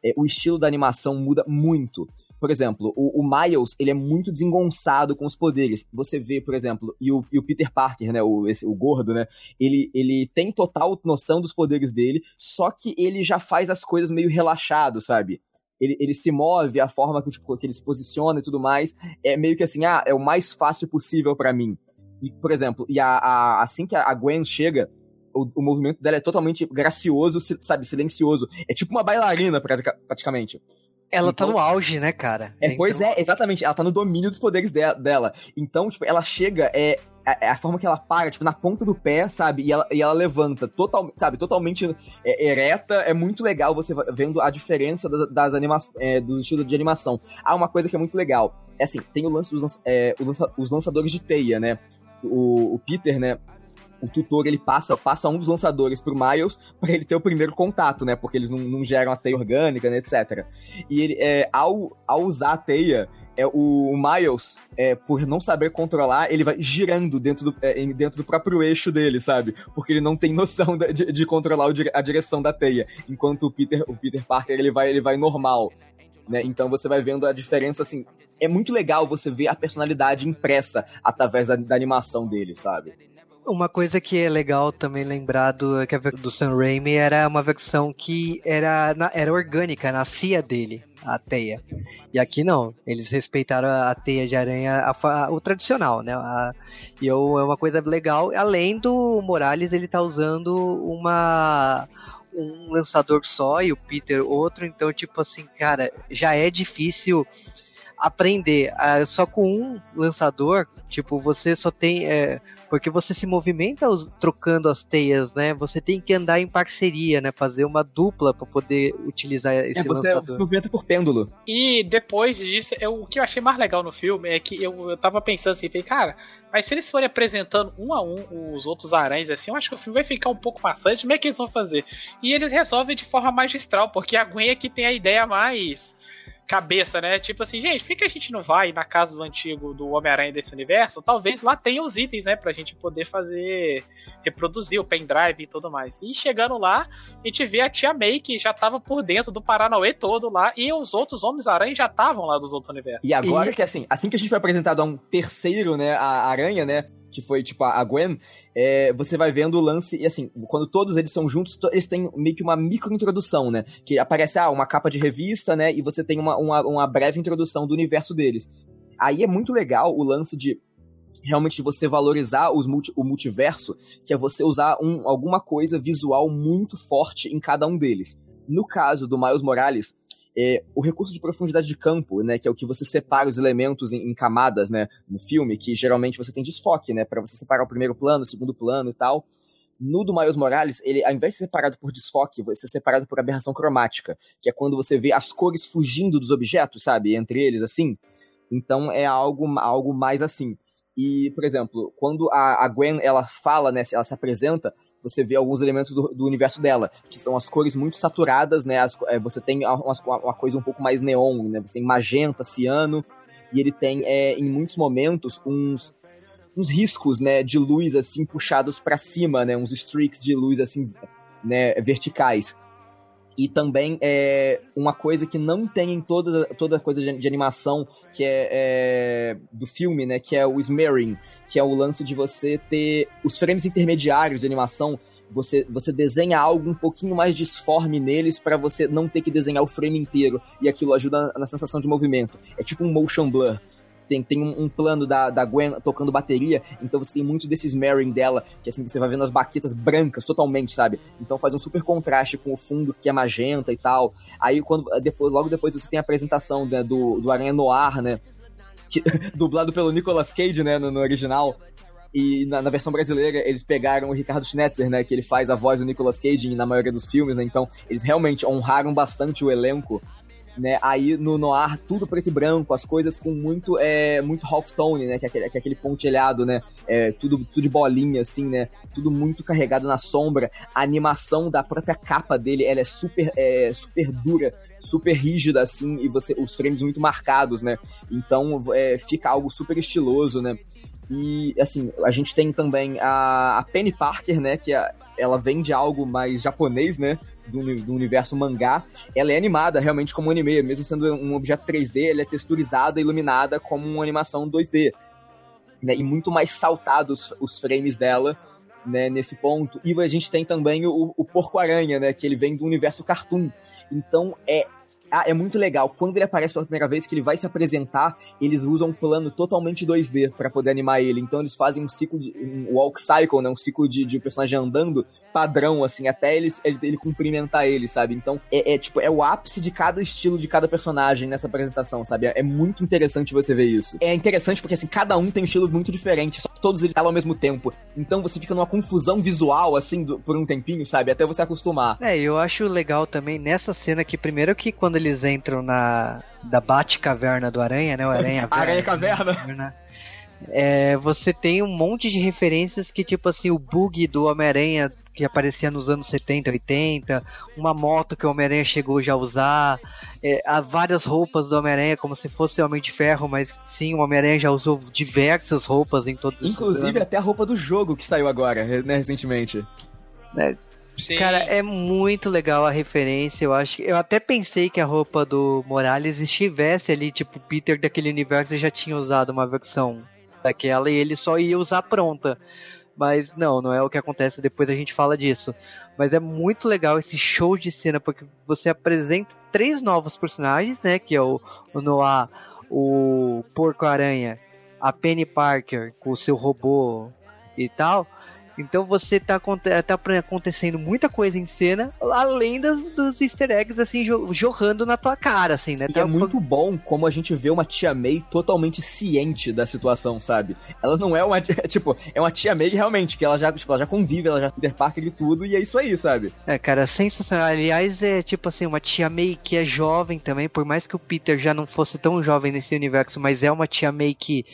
É, o estilo da animação muda muito. Por exemplo, o, o, Miles, ele é muito desengonçado com os poderes. Você vê, por exemplo, e o, e o Peter Parker, né, o, esse, o gordo, né, ele, ele tem total noção dos poderes dele, só que ele já faz as coisas meio relaxado, sabe? Ele, ele, se move, a forma que, tipo, que ele se posiciona e tudo mais, é meio que assim, ah, é o mais fácil possível para mim. E, por exemplo, e a, a, assim que a Gwen chega, o, o, movimento dela é totalmente gracioso, sabe, silencioso. É tipo uma bailarina, praticamente. Ela tá então, tá no auge, né, cara? É, pois é, exatamente. Ela tá no domínio dos poderes de, dela. Então, tipo, ela chega, é, é, a forma que ela para, tipo, na ponta do pé, sabe? E ela, e ela levanta, total, sabe? Totalmente é, ereta. É muito legal você vendo a diferença das, das animações, é, dos estilos de animação. Há uma coisa que é muito legal. É assim, tem o lance dos é, os lançadores de teia, né? O, o Peter, né? O tutor ele passa, passa um dos lançadores pro Miles para ele ter o primeiro contato, né? Porque eles não, não geram a teia orgânica, né, etc. E ele, é, ao, ao usar a teia, é, o, Miles, é, por não saber controlar, ele vai girando dentro do, é, dentro do próprio eixo dele, sabe? Porque ele não tem noção de, de controlar a direção da teia. Enquanto o Peter, o Peter Parker, ele vai, ele vai normal. Né? Então você vai vendo a diferença, assim. É muito legal você ver a personalidade impressa através da, da animação dele, sabe? Uma coisa que é legal também lembrar do, que do Sam Raimi era uma versão que era, era orgânica, nascia dele, a teia. E aqui não, eles respeitaram a teia de aranha, a, a, o tradicional, né? A, e eu, é uma coisa legal, além do Morales, ele tá usando uma um lançador só e o Peter outro, então tipo assim, cara, já é difícil aprender. Uh, só com um lançador, tipo, você só tem. É, porque você se movimenta os, trocando as teias, né? Você tem que andar em parceria, né? Fazer uma dupla para poder utilizar esse é, você lançador. se movimenta por pêndulo. E depois disso, eu, o que eu achei mais legal no filme é que eu, eu tava pensando assim, falei, cara, mas se eles forem apresentando um a um os outros aranhas assim, eu acho que o filme vai ficar um pouco maçante. Como é que eles vão fazer? E eles resolvem de forma magistral, porque a Gwen é que tem a ideia mais cabeça, né? Tipo assim, gente, por que, a gente não vai na casa do antigo do Homem-Aranha desse universo? Talvez lá tenha os itens, né? Pra gente poder fazer, reproduzir o pendrive e tudo mais. E chegando lá, a gente vê a tia May que já tava por dentro do Paranauê todo lá, e os outros Homens-Aranha já estavam lá dos outros universos. E agora e... que assim, assim que a gente foi apresentado a um terceiro, né, a aranha, né? Que foi tipo a Gwen, é, você vai vendo o lance, e assim, quando todos eles são juntos, eles têm meio que uma micro introdução, né? Que aparece, ah, uma capa de revista, né? E você tem uma, uma, uma breve introdução do universo deles. Aí é muito legal o lance de realmente você valorizar os multi, o multiverso, que é você usar um, alguma coisa visual muito forte em cada um deles. No caso do Miles Morales, é, o recurso de profundidade de campo, né, que é o que você separa os elementos em, em camadas, né, no filme, que geralmente você tem desfoque, né, para você separar o primeiro plano, o segundo plano e tal. No do Miles Morales, ele, ao invés de ser separado por desfoque, vai ser separado por aberração cromática, que é quando você vê as cores fugindo dos objetos, sabe, entre eles, assim. Então é algo, algo mais assim. E, por exemplo, quando a, Gwen ela fala, né, ela se apresenta, você vê alguns elementos do, do universo dela, que são as cores muito saturadas, né? As, é, você tem uma, uma, coisa um pouco mais neon, né? Você tem magenta, ciano, e ele tem, é, em muitos momentos, uns, uns riscos, né, de luz assim puxados para cima, né? Uns streaks de luz assim, né, verticais. E também é uma coisa que não tem em toda, toda coisa de, de animação que é, é, do filme, né? Que é o smearing, que é o lance de você ter os frames intermediários de animação. Você, você desenha algo um pouquinho mais disforme neles para você não ter que desenhar o frame inteiro. E aquilo ajuda na sensação de movimento. É tipo um motion blur tem, tem um, um, plano da, da Gwen tocando bateria, então você tem muito desses marrying dela, que assim, você vai vendo as baquetas brancas totalmente, sabe? Então faz um super contraste com o fundo que é magenta e tal. Aí quando depois, logo depois você tem a apresentação né, do, do Aranha Noir, né? Que, [LAUGHS] dublado pelo Nicolas Cage, né, no, no original. E na, na, versão brasileira, eles pegaram o Ricardo Schnetzer, né? Que ele faz a voz do Nicolas Cage na maioria dos filmes, né? Então, eles realmente honraram bastante o elenco né? Aí no Noir, tudo preto e branco, as coisas com muito, é, muito halftone, né? Que é aquele, que é aquele pontilhado, né? É, tudo, tudo de bolinha, assim, né? Tudo muito carregado na sombra. A animação da própria capa dele, ela é super, é, super dura, super rígida, assim, e você os frames muito marcados, né? Então é, fica algo super estiloso, né? E, assim, a gente tem também a, a Penny Parker, né? Que é, ela vem de algo mais japonês, né? Do, do, universo mangá, ela é animada realmente como um anime, mesmo sendo um objeto 3D, ela é texturizada iluminada como uma animação 2D. Né, e muito mais saltados os frames dela né, nesse ponto. E a gente tem também o, o Porco-Aranha, né, que ele vem do universo cartoon. Então é ah, é muito legal. Quando ele aparece pela primeira vez, que ele vai se apresentar, eles usam um plano totalmente 2D para poder animar ele. Então eles fazem um ciclo de. um walk cycle, né? Um ciclo de, de personagem andando padrão, assim, até ele, ele, ele cumprimentar ele, sabe? Então é, é, tipo, é o ápice de cada estilo de cada personagem nessa apresentação, sabe? É, é muito interessante você ver isso. É interessante porque, assim, cada um tem um estilo muito diferente, só que todos eles falam ao mesmo tempo. Então você fica numa confusão visual, assim, do, por um tempinho, sabe? Até você acostumar. É, eu acho legal também nessa cena que, primeiro que quando eles entram na da Bate-Caverna do Aranha, né? O Aranha [LAUGHS] Aranha Caverna. É, você tem um monte de referências que, tipo assim, o bug do Homem-Aranha que aparecia nos anos 70, 80, uma moto que o Homem-Aranha chegou já a usar, é, há várias roupas do Homem-Aranha como se fosse Homem de Ferro, mas sim, o Homem-Aranha já usou diversas roupas em todos Inclusive até a roupa do jogo que saiu agora, né, recentemente. É, Sim. Cara, é muito legal a referência. Eu acho eu até pensei que a roupa do Morales estivesse ali, tipo, Peter daquele universo já tinha usado uma versão daquela e ele só ia usar pronta. Mas não, não é o que acontece, depois a gente fala disso. Mas é muito legal esse show de cena, porque você apresenta três novos personagens, né? Que é o, o Noah, o Porco-Aranha, a Penny Parker com o seu robô e tal. Então você tá, tá acontecendo muita coisa em cena, além das, dos easter eggs, assim, jorrando na tua cara, assim, né? E tá é muito bom como a gente vê uma tia May totalmente ciente da situação, sabe? Ela não é uma, [LAUGHS] tipo, é uma tia May realmente, que ela já, tipo, ela já convive, ela já Peter Parker e tudo, e é isso aí, sabe? É, cara, sensacional. Aliás, é tipo assim, uma tia May que é jovem também, por mais que o Peter já não fosse tão jovem nesse universo, mas é uma tia May que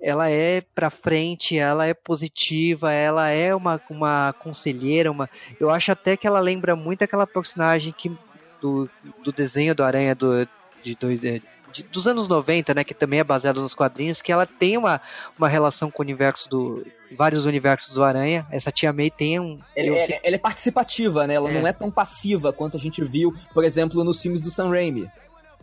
ela é pra frente, ela é positiva, ela é uma, uma conselheira, uma. Eu acho até que ela lembra muito aquela personagem que do, do desenho do Aranha do, de dois, é, de, dos anos 90, né, que também é baseado nos quadrinhos, que ela tem uma, uma relação com o universo do vários universos do Aranha. Essa tia May tem um ela, é, ela é participativa, né? Ela é. não é tão passiva quanto a gente viu, por exemplo, nos filmes do Sam Raimi.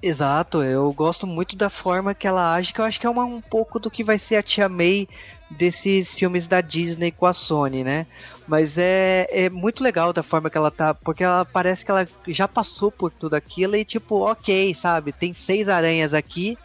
Exato, eu gosto muito da forma que ela age, que eu acho que é uma, um pouco do que vai ser a Tia May desses filmes da Disney com a Sony, né? Mas é, é muito legal da forma que ela tá, porque ela parece que ela já passou por tudo aquilo e tipo, ok, sabe? Tem seis aranhas aqui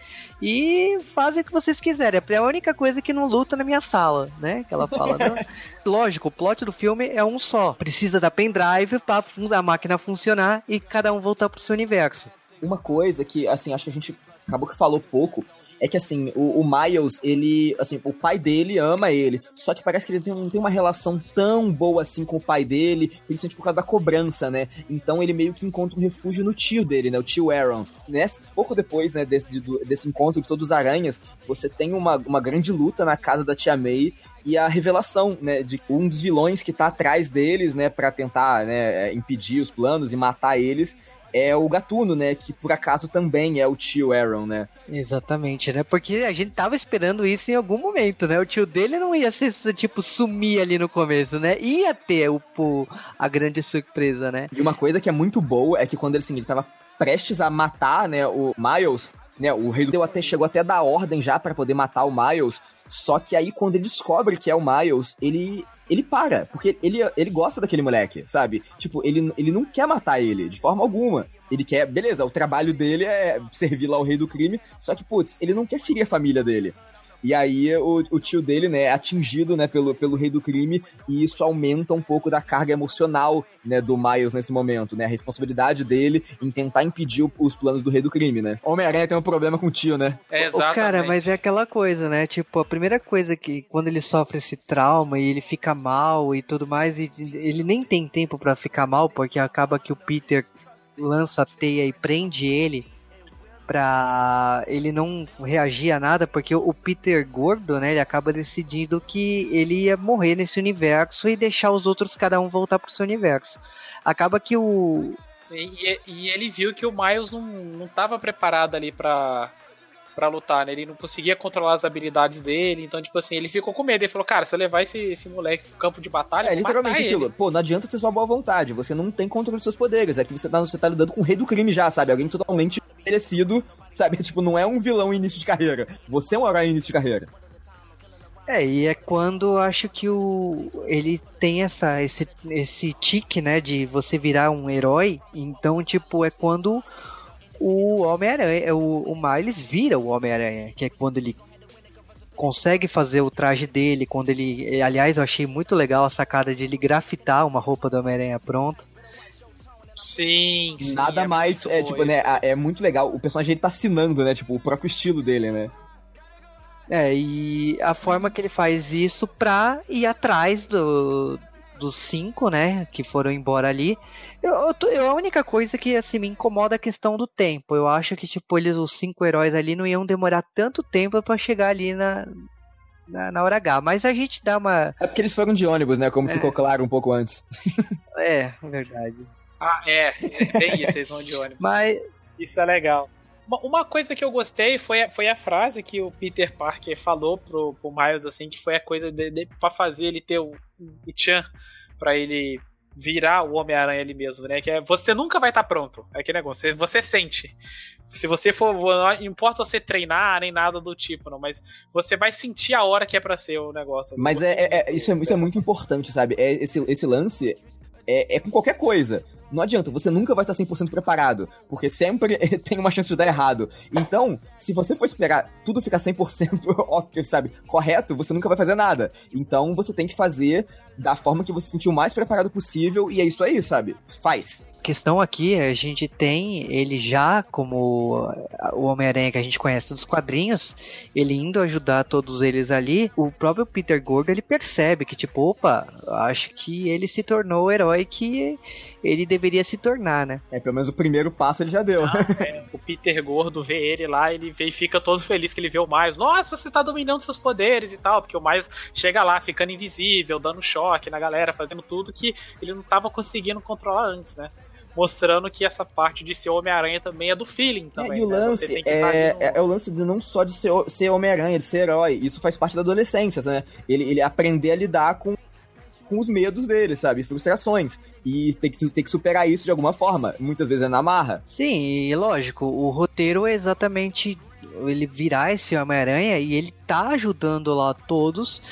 e fazem o que vocês quiserem. É a única coisa que não luta na minha sala, né? Que ela fala. [LAUGHS] Lógico, o plot do filme é um só. Precisa da pendrive para a máquina funcionar e cada um voltar pro seu universo uma coisa que, assim, acho que a gente acabou que falou pouco, é que, assim, o, o, Miles, ele, assim, o pai dele ama ele, só que parece que ele tem, não tem uma relação tão boa, assim, com o pai dele, principalmente por causa da cobrança, né? Então ele meio que encontra um refúgio no tio dele, né? O tio Aaron. Nesse, pouco depois, né, desse, de, desse encontro de todos os aranhas, você tem uma, uma grande luta na casa da tia May, e a revelação, né, de um dos vilões que tá atrás deles, né, para tentar, né, impedir os planos e matar eles, é o Gatuno, né? Que por acaso também é o tio Aaron, né? Exatamente, né? Porque a gente tava esperando isso em algum momento, né? O tio dele não ia ser, tipo, sumir ali no começo, né? Ia ter o, o a grande surpresa, né? E uma coisa que é muito boa é que quando ele, assim, ele tava prestes a matar, né, o Miles, né, o rei do até chegou até a dar ordem já para poder matar o Miles, só que aí quando ele descobre que é o Miles, ele ele para, porque ele, ele gosta daquele moleque, sabe? Tipo, ele, ele não quer matar ele, de forma alguma. Ele quer, beleza, o trabalho dele é servir lá o rei do crime, só que, putz, ele não quer ferir a família dele. E aí o, o, tio dele, né, é atingido, né, pelo, pelo rei do crime, e isso aumenta um pouco da carga emocional, né, do Miles nesse momento, né, a responsabilidade dele em tentar impedir o, os planos do rei do crime, né. Homem-Aranha tem um problema com o tio, né. É, exatamente. Cara, mas é aquela coisa, né, tipo, a primeira coisa que, quando ele sofre esse trauma e ele fica mal e tudo mais, e ele nem tem tempo para ficar mal, porque acaba que o Peter lança a teia e prende ele, pra ele não reagir a nada, porque o Peter Gordo, né, ele acaba decidindo que ele ia morrer nesse universo e deixar os outros cada um voltar pro seu universo. Acaba que o. Sim, e, e ele viu que o Miles não, não tava preparado ali pra, pra lutar, né? Ele não conseguia controlar as habilidades dele, então, tipo assim, ele ficou com medo. Ele falou, cara, se eu levar esse, esse moleque pro campo de batalha, é, literalmente aquilo. Ele. Pô, não adianta ter sua boa vontade, você não tem controle dos seus poderes. É que você tá, você tá lidando com o rei do crime já, sabe? Alguém totalmente merecido, sabe? [LAUGHS] Tipo, não é um vilão início de carreira. Você é um herói início de carreira. É, e é quando acho que o ele tem essa esse esse tique, né, de você virar um herói. Então, tipo, é quando o Homem-Aranha, o, o Miles vira o Homem-Aranha, que é quando ele consegue fazer o traje dele, quando ele, aliás, eu achei muito legal a sacada de ele grafitar uma roupa do Homem-Aranha pronta. Sim, sim, Nada é mais, é tipo, né, é muito legal. O personagem ele tá assinando, né, tipo, o próprio estilo dele, né? É, e a forma que ele faz isso pra ir atrás do, dos cinco, né, que foram embora ali. Eu, eu, tô, eu, a única coisa que, assim, me incomoda é a questão do tempo. Eu acho que, tipo, eles, os cinco heróis ali, não iam demorar tanto tempo para chegar ali na, na, na, hora H. Mas a gente dá uma. É porque eles foram de ônibus, né, como é. ficou claro um pouco antes. [LAUGHS] é, verdade. Ah, é. É bem isso, eles vão de ônibus. Mas... Isso é legal. Uma coisa que eu gostei foi a, foi a frase que o Peter Parker falou pro, pro Miles, assim, que foi a coisa de, de, pra fazer ele ter o, o Chan pra ele virar o Homem-Aranha ali mesmo, né? Que é você nunca vai estar tá pronto. É aquele negócio, você, você sente. Se você for. Não importa você treinar nem nada do tipo, não, mas você vai sentir a hora que é pra ser o negócio. Mas é, é, é, isso, é, isso é muito importante, sabe? É, esse, esse lance é, é com qualquer coisa não adianta, você nunca vai estar 100% preparado, porque sempre [LAUGHS] tem uma chance de dar errado. Então, se você for esperar tudo ficar 100% óbvio, [LAUGHS] sabe, correto, você nunca vai fazer nada. Então, você tem que fazer da forma que você se sentir o mais preparado possível e é isso aí, sabe? Faz questão aqui, a gente tem ele já como o Homem-Aranha que a gente conhece dos quadrinhos, ele indo ajudar todos eles ali, o próprio Peter Gordo ele percebe que tipo, opa, acho que ele se tornou o herói que ele deveria se tornar, né? É, pelo menos o primeiro passo ele já deu. Ah, é, o Peter Gordo vê ele lá, ele vê e fica todo feliz que ele vê o Miles. Nossa, você tá dominando seus poderes e tal, porque o Miles chega lá ficando invisível, dando choque na galera, fazendo tudo que ele não tava conseguindo controlar antes, né? Mostrando que essa parte de ser Homem-Aranha também é do feeling também. É, e o né? lance é, no... é, é, o lance de não só de ser, ser Homem-Aranha, de ser herói. Isso faz parte da adolescência, né? Ele, ele aprender a lidar com com os medos dele, sabe? Frustrações. E tem que, tem que superar isso de alguma forma. Muitas vezes é na marra. Sim, e lógico, o roteiro é exatamente ele virar esse Homem-Aranha e ele tá ajudando lá todos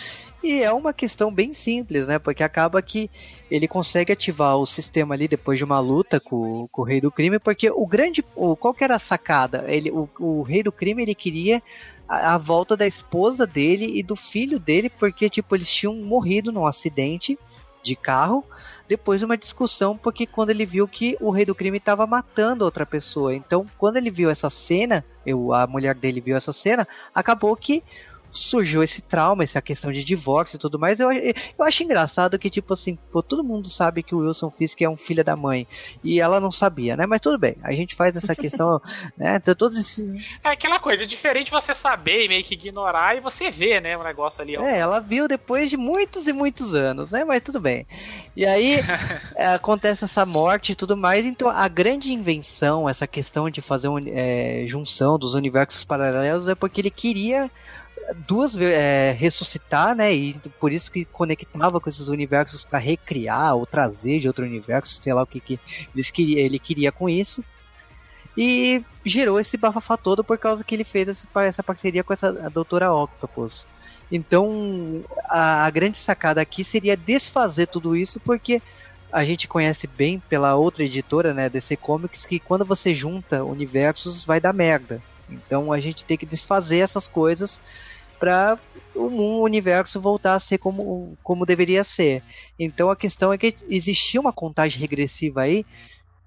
e é uma questão bem simples, né? Porque acaba que ele consegue ativar o sistema ali depois de uma luta com, com o Rei do Crime, porque o grande. O, qual que era a sacada? Ele, o, o Rei do Crime ele queria a, a volta da esposa dele e do filho dele, porque, tipo, eles tinham morrido num acidente de carro depois de uma discussão, porque quando ele viu que o rei do crime estava matando outra pessoa. Então, quando ele viu essa cena, eu, a mulher dele viu essa cena, acabou que surgiu esse trauma, essa questão de divórcio e tudo mais. Eu, eu acho engraçado que, tipo assim, pô, todo mundo sabe que o Wilson Fisk é um filho da mãe. E ela não sabia, né? Mas tudo bem, a gente faz essa questão, [LAUGHS] né? Todos esses... É aquela coisa, é diferente você saber e meio que ignorar e você ver, né? O negócio ali. Ó. É, ela viu depois de muitos e muitos anos, né? Mas tudo bem. E aí [LAUGHS] acontece essa morte e tudo mais. Então a grande invenção, essa questão de fazer uma é, junção dos universos paralelos é porque ele queria duas é, ressuscitar, né? E por isso que conectava com esses universos para recriar ou trazer de outro universo, sei lá o que, que eles queria, ele queria com isso. E gerou esse bafafá todo por causa que ele fez essa parceria com essa a doutora Octopus. Então, a, a grande sacada aqui seria desfazer tudo isso, porque a gente conhece bem pela outra editora, né, DC Comics, que quando você junta universos vai dar merda. Então a gente tem que desfazer essas coisas para o universo voltar a ser como, como deveria ser. Então a questão é que existia uma contagem regressiva aí.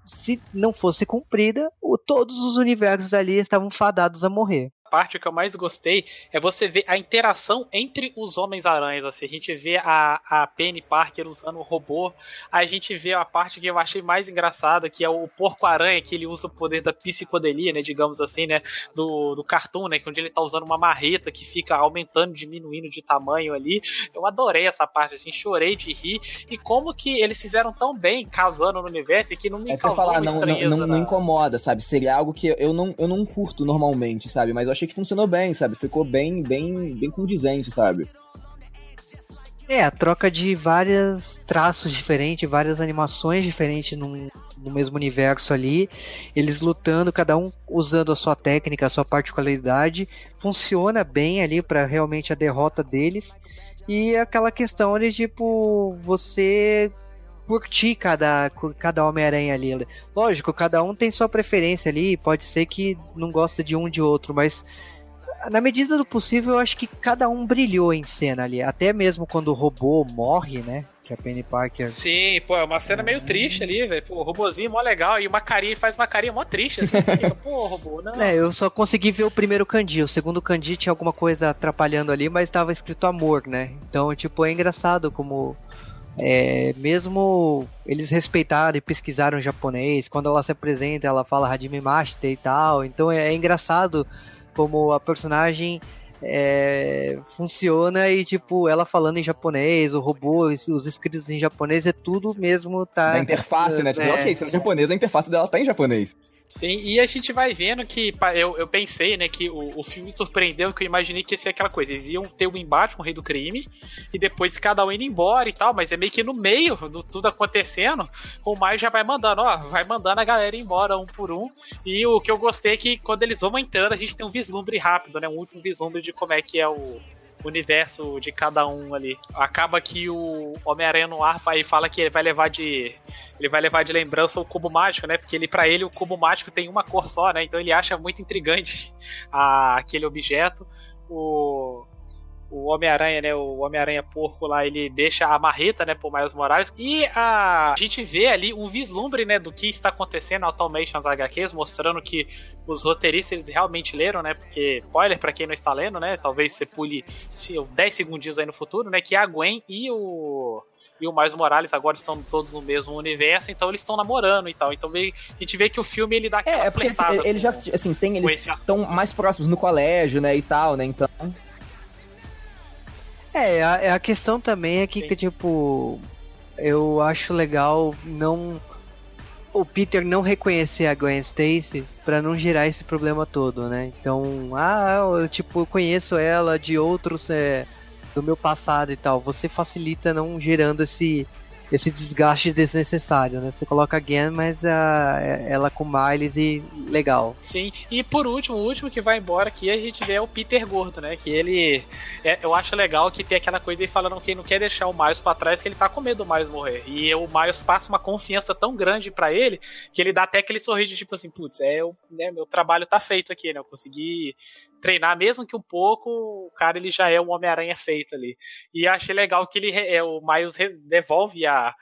Se não fosse cumprida, todos os universos ali estavam fadados a morrer parte que eu mais gostei é você ver a interação entre os Homens-Aranhas. Assim. A gente vê a, a Penny Parker usando o robô. A gente vê a parte que eu achei mais engraçada, que é o Porco-Aranha, que ele usa o poder da psicodelia, né? Digamos assim, né? Do, do cartoon, né? Onde ele tá usando uma marreta que fica aumentando, diminuindo de tamanho ali. Eu adorei essa parte, assim, chorei de rir. E como que eles fizeram tão bem casando no universo e que não me é causou falar, não, não, não, não, incomoda, sabe? Seria algo que eu não, eu não curto normalmente, sabe? Mas eu achei que funcionou bem, sabe? Ficou bem, bem, bem condizente, sabe? É, a troca de vários traços diferentes, várias animações diferentes num, no mesmo universo ali, eles lutando, cada um usando a sua técnica, a sua particularidade, funciona bem ali para realmente a derrota deles. E aquela questão de tipo, você curtir cada, cada Homem-Aranha ali. Lógico, cada um tem sua preferência ali, pode ser que não gosta de um de outro, mas na medida do possível, eu acho que cada um brilhou em cena ali. Até mesmo quando o robô morre, né? Que a Penny Parker. Sim, pô, é uma cena meio triste ali, velho. Pô, o robôzinho mó legal. E uma carinha, faz uma carinha mó triste. Assim, pô, robô, não. É, eu só consegui ver o primeiro Kandi. O segundo Kandi tinha alguma coisa atrapalhando ali, mas tava escrito amor, né? Então, tipo, é engraçado como. É, mesmo eles respeitaram e pesquisaram japonês, quando ela se apresenta, ela fala Hajime Mashite e tal. Então é, é engraçado como a personagem é, funciona e, tipo, ela falando em japonês, o robô, os escritos em japonês, é tudo mesmo tá. A interface, né? Tipo, é. ok, sendo japonês, a interface dela tá em japonês. Sim, e a gente vai vendo que eu, eu pensei, né, que o, o filme surpreendeu, que eu imaginei que ia ser aquela coisa. Eles iam ter um embate com o rei do crime, e depois cada um indo embora e tal, mas é meio que no meio do tudo acontecendo, o Maio já vai mandando, ó, vai mandando a galera embora um por um. E o que eu gostei é que quando eles vão entrando, a gente tem um vislumbre rápido, né? Um último vislumbre de como é que é o, universo de cada um ali. Acaba que o Homem-Aranha no ar fala que ele vai levar de ele vai levar de lembrança o cubo mágico, né? Porque ele para ele o cubo mágico tem uma cor só, né? Então ele acha muito intrigante [LAUGHS] a, aquele objeto. O o Homem-Aranha, né? O Homem-Aranha porco lá, ele deixa a marreta, né, pro Miles Morales. E a, a gente vê ali um vislumbre, né, do que está acontecendo atualmente nas HQs, mostrando que os roteiristas eles realmente leram, né? Porque, spoiler para quem não está lendo, né? Talvez você pule 10 segundinhos aí no futuro, né? Que a Gwen e o e o Miles Morales agora estão todos no mesmo universo, então eles estão namorando e tal. Então a gente vê que o filme ele dá aquela É, é porque eles, ele já assim, tem eles estão mais próximos no colégio, né, e tal, né? Então é, a, a questão também é que, que, tipo, eu acho legal não o Peter não reconhecer a Gwen Stacy para não gerar esse problema todo, né? Então, ah, eu, tipo, eu conheço ela de outros é, do meu passado e tal. Você facilita não gerando esse esse desgaste desnecessário, né? Você coloca a Gwen, mas a, ela com Miles e legal. Sim, e por último, o último que vai embora aqui, a gente vê o Peter Gordo, né? Que ele. É, eu acho legal que tem aquela coisa de falando que ele não quer deixar o Miles pra trás, que ele tá com medo do Miles morrer. E o Miles passa uma confiança tão grande para ele que ele dá até aquele sorriso tipo assim, putz, é, né, meu trabalho tá feito aqui, né? Eu consegui treinar, mesmo que um pouco, o cara ele já é um Homem-Aranha feito ali. E achei legal que ele é, o Miles devolve a,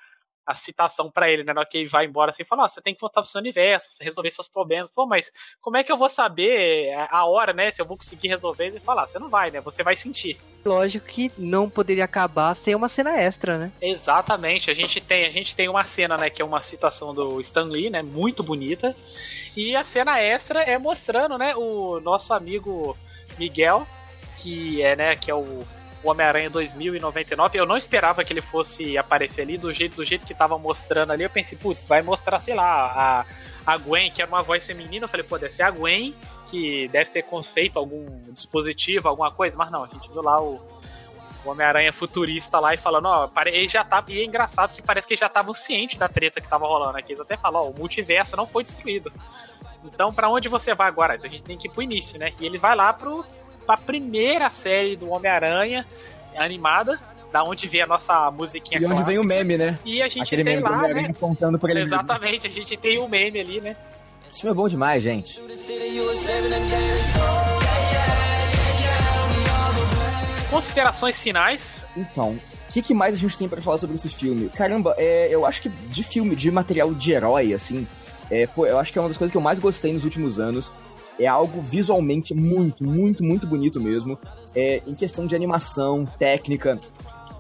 a citação para ele, né? Na hora que ele vai embora, assim, fala, ó, você tem que voltar pro seu universo, você resolver seus problemas. Pô, mas como é que eu vou saber a hora, né? Se eu vou conseguir resolver? Ele fala, ah, você não vai, né? Você vai sentir. Lógico que não poderia acabar sem uma cena extra, né? Exatamente. A gente tem, a gente tem uma cena, né, que é uma citação do Stan Lee, né? Muito bonita. E a cena extra é mostrando, né, o nosso amigo Miguel, que é, né, que é o o Homem-Aranha 2099. Eu não esperava que ele fosse aparecer ali do jeito, do jeito que tava mostrando ali. Eu pensei, putz, vai mostrar, sei lá, a, a Gwen, que era uma voz feminina. Eu falei, pô, deve ser a Gwen, que deve ter feito algum dispositivo, alguma coisa. Mas não, a gente viu lá o, o Homem-Aranha futurista lá e falando, ó, ele já tava. E é engraçado que parece que já estavam cientes da treta que tava rolando aqui. Eles até falam, ó, o multiverso não foi destruído. Então, para onde você vai agora? A gente tem que ir pro início, né? E ele vai lá pro a primeira série do Homem-Aranha animada, da onde vem a nossa musiquinha E onde clássica. vem o meme, né? E a gente Aquele tem meme lá, né? apontando pra ele. Exatamente, a gente tem o meme ali, né? Esse filme é bom demais, gente. Considerações finais. Então, o que, que mais a gente tem pra falar sobre esse filme? Caramba, é, eu acho que de filme, de material de herói, assim, é, pô, eu acho que é uma das coisas que eu mais gostei nos últimos anos. É algo visualmente muito, muito, muito bonito mesmo. É, em questão de animação, técnica,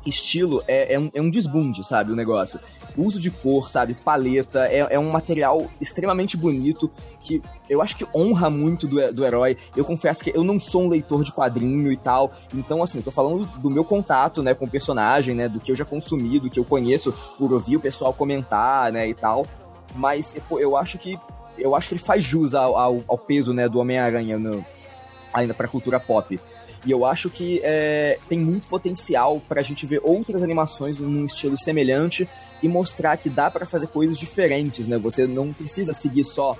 estilo, é, é, um, é um desbunde, sabe, o negócio. Uso de cor, sabe, paleta, é, é um material extremamente bonito que eu acho que honra muito do, do herói. Eu confesso que eu não sou um leitor de quadrinho e tal, então, assim, tô falando do meu contato, né, com o personagem, né, do que eu já consumi, do que eu conheço por ouvir o pessoal comentar, né, e tal. Mas, pô, eu acho que eu acho que ele faz jus ao, ao, ao peso, né, do Homem-Aranha ainda pra cultura pop. E eu acho que é, tem muito potencial pra gente ver outras animações num estilo semelhante e mostrar que dá pra fazer coisas diferentes, né? Você não precisa seguir só.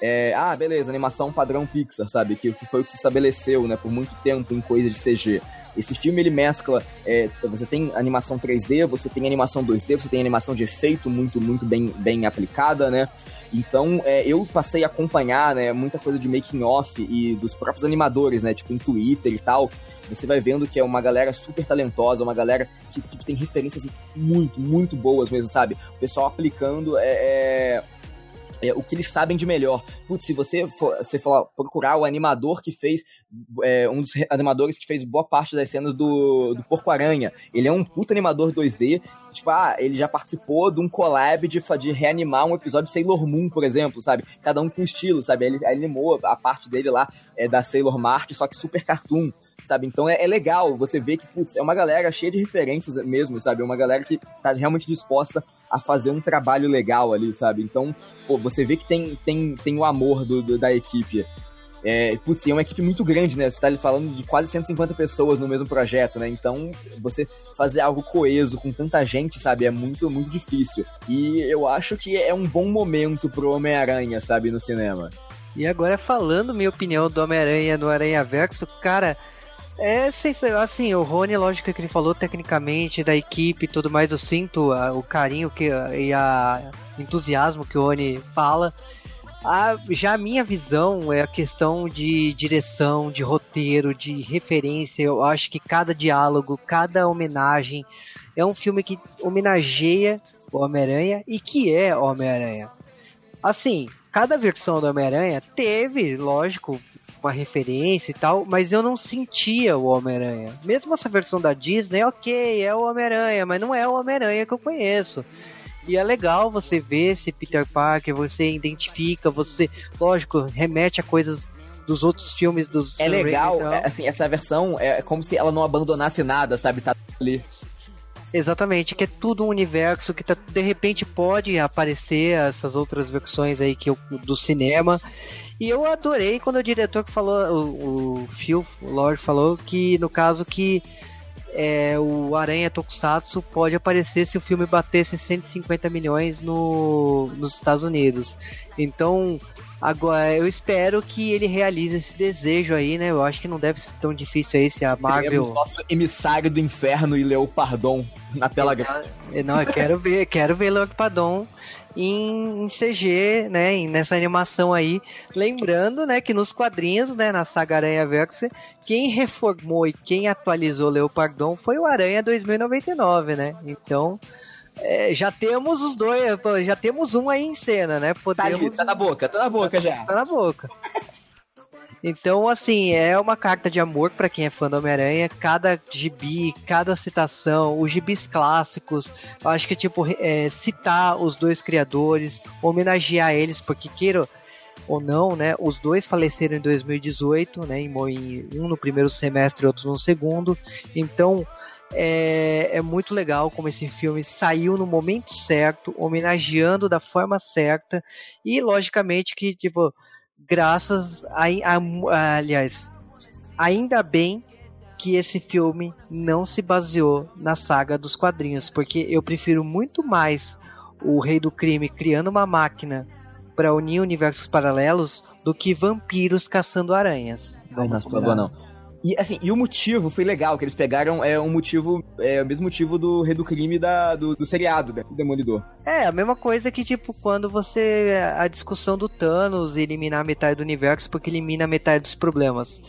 É, ah, beleza, animação padrão Pixar, sabe? Que, que foi o que se estabeleceu, né, por muito tempo em coisa de CG. Esse filme ele mescla. é, você tem animação 3D, você tem animação 2D, você tem animação de efeito muito, muito bem, bem aplicada, né? Então, é, eu passei a acompanhar, né, muita coisa de making off e dos próprios animadores, né, tipo em Twitter e tal. Você vai vendo que é uma galera super talentosa, uma galera que tipo, tem referências muito, muito boas mesmo, sabe? O pessoal aplicando é, é- o que eles sabem de melhor. Putz, se você for, você for procurar o animador que fez, é, um dos re- animadores que fez boa parte das cenas do, do Porco-Aranha, ele é um puta animador 2D, tipo, ah, ele já participou de um collab de, de reanimar um episódio de Sailor Moon, por exemplo, sabe? Cada um com estilo, sabe? Ele animou a parte dele lá é, da Sailor Mart, só que super cartoon, sabe? Então é, é legal você ver que, putz, é uma galera cheia de referências mesmo, sabe? É uma galera que tá realmente disposta a fazer um trabalho legal ali, sabe? Então, pô, você vê que tem, tem, tem o amor do, do- da equipe. É, putz, é uma equipe muito grande, né? Você tá falando de quase 150 pessoas no mesmo projeto, né? Então, você fazer algo coeso com tanta gente, sabe? É muito, muito difícil. E eu acho que é um bom momento pro Homem-Aranha, sabe? No cinema. E agora falando minha opinião do Homem-Aranha no Aranha Verso, cara, é. Assim, o Rony, lógico que ele falou tecnicamente da equipe e tudo mais, eu sinto ah, o carinho que, e a entusiasmo que o Rony fala. A, já a minha visão é a questão de direção, de roteiro, de referência. Eu acho que cada diálogo, cada homenagem é um filme que homenageia o Homem-Aranha e que é Homem-Aranha. Assim, cada versão do Homem-Aranha teve, lógico, uma referência e tal, mas eu não sentia o Homem-Aranha. Mesmo essa versão da Disney, ok, é o Homem-Aranha, mas não é o Homem-Aranha que eu conheço. E é legal você ver esse Peter Parker, você identifica, você, lógico, remete a coisas dos outros filmes dos É legal, é, assim, essa versão é como se ela não abandonasse nada, sabe? Tá ali. Exatamente, que é tudo um universo que tá, de repente pode aparecer essas outras versões aí que eu, do cinema. E eu adorei quando o diretor que falou, o, o Phil o Lord falou que no caso que é, o Aranha Tokusatsu pode aparecer se o filme batesse 150 milhões no, nos Estados Unidos. Então, agora eu espero que ele realize esse desejo aí, né? Eu acho que não deve ser tão difícil aí se a Marvel. o nosso emissário do inferno e Leopardon na tela grande. Eu- Não, eu quero ver, quero ver Leon Padon em, CG, né, em- nessa animação aí. Lembrando, né, que nos quadrinhos, né, na saga Aranha Verso, quem reformou e quem atualizou Leopardon foi o Aranha 2099, né? Então, é, já temos os dois, já temos um aí em cena, né? Tá ali, Podemos tá na boca, tá na boca já. tá na boca. Então, assim, é uma carta de amor pra quem é fã do Homem-Aranha. Cada gibi, cada citação, os gibis clássicos. Eu acho que, tipo, é, citar os dois criadores, homenagear eles, porque queira ou não, né? Os dois faleceram em 2018, né? em- em- Um no primeiro semestre e outro no segundo. Então, é, é muito legal como esse filme saiu no momento certo, homenageando da forma certa. E, logicamente, que, tipo, graças a, a- aliás, ainda bem que esse filme não se baseou na saga dos quadrinhos, porque eu prefiro muito mais o Rei do Crime criando uma máquina para unir universos paralelos do que vampiros caçando aranhas. Ai, nossa, por favor, não. E assim, e o motivo foi legal, que eles pegaram é um motivo, é o mesmo motivo do Rei do Crime da, do, do seriado, né, do Demolidor. É, a mesma coisa que, tipo, quando você. A discussão do Thanos eliminar metade do universo porque elimina metade dos problemas.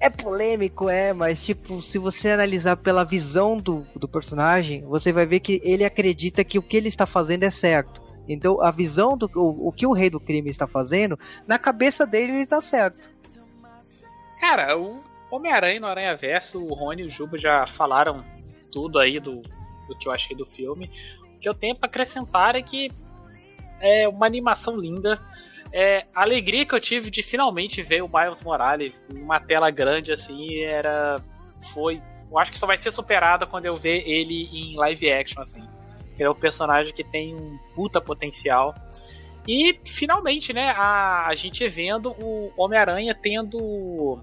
É polêmico, é, mas, tipo, se você analisar pela visão do, do personagem, você vai ver que ele acredita que o que ele está fazendo é certo. Então, a visão do o, o que o rei do crime está fazendo, na cabeça dele ele tá certo. Cara, o Homem-Aranha no Aranha Verso, o Rony e o Juba já falaram tudo aí do, do que eu achei do filme. O que eu tenho pra acrescentar é que é uma animação linda. É, a alegria que eu tive de finalmente ver o Miles Morales numa tela grande assim era. Foi. Eu acho que só vai ser superada quando eu ver ele em live action, assim. Que é um personagem que tem um puta potencial. E finalmente, né, a, a gente vendo o Homem-Aranha tendo.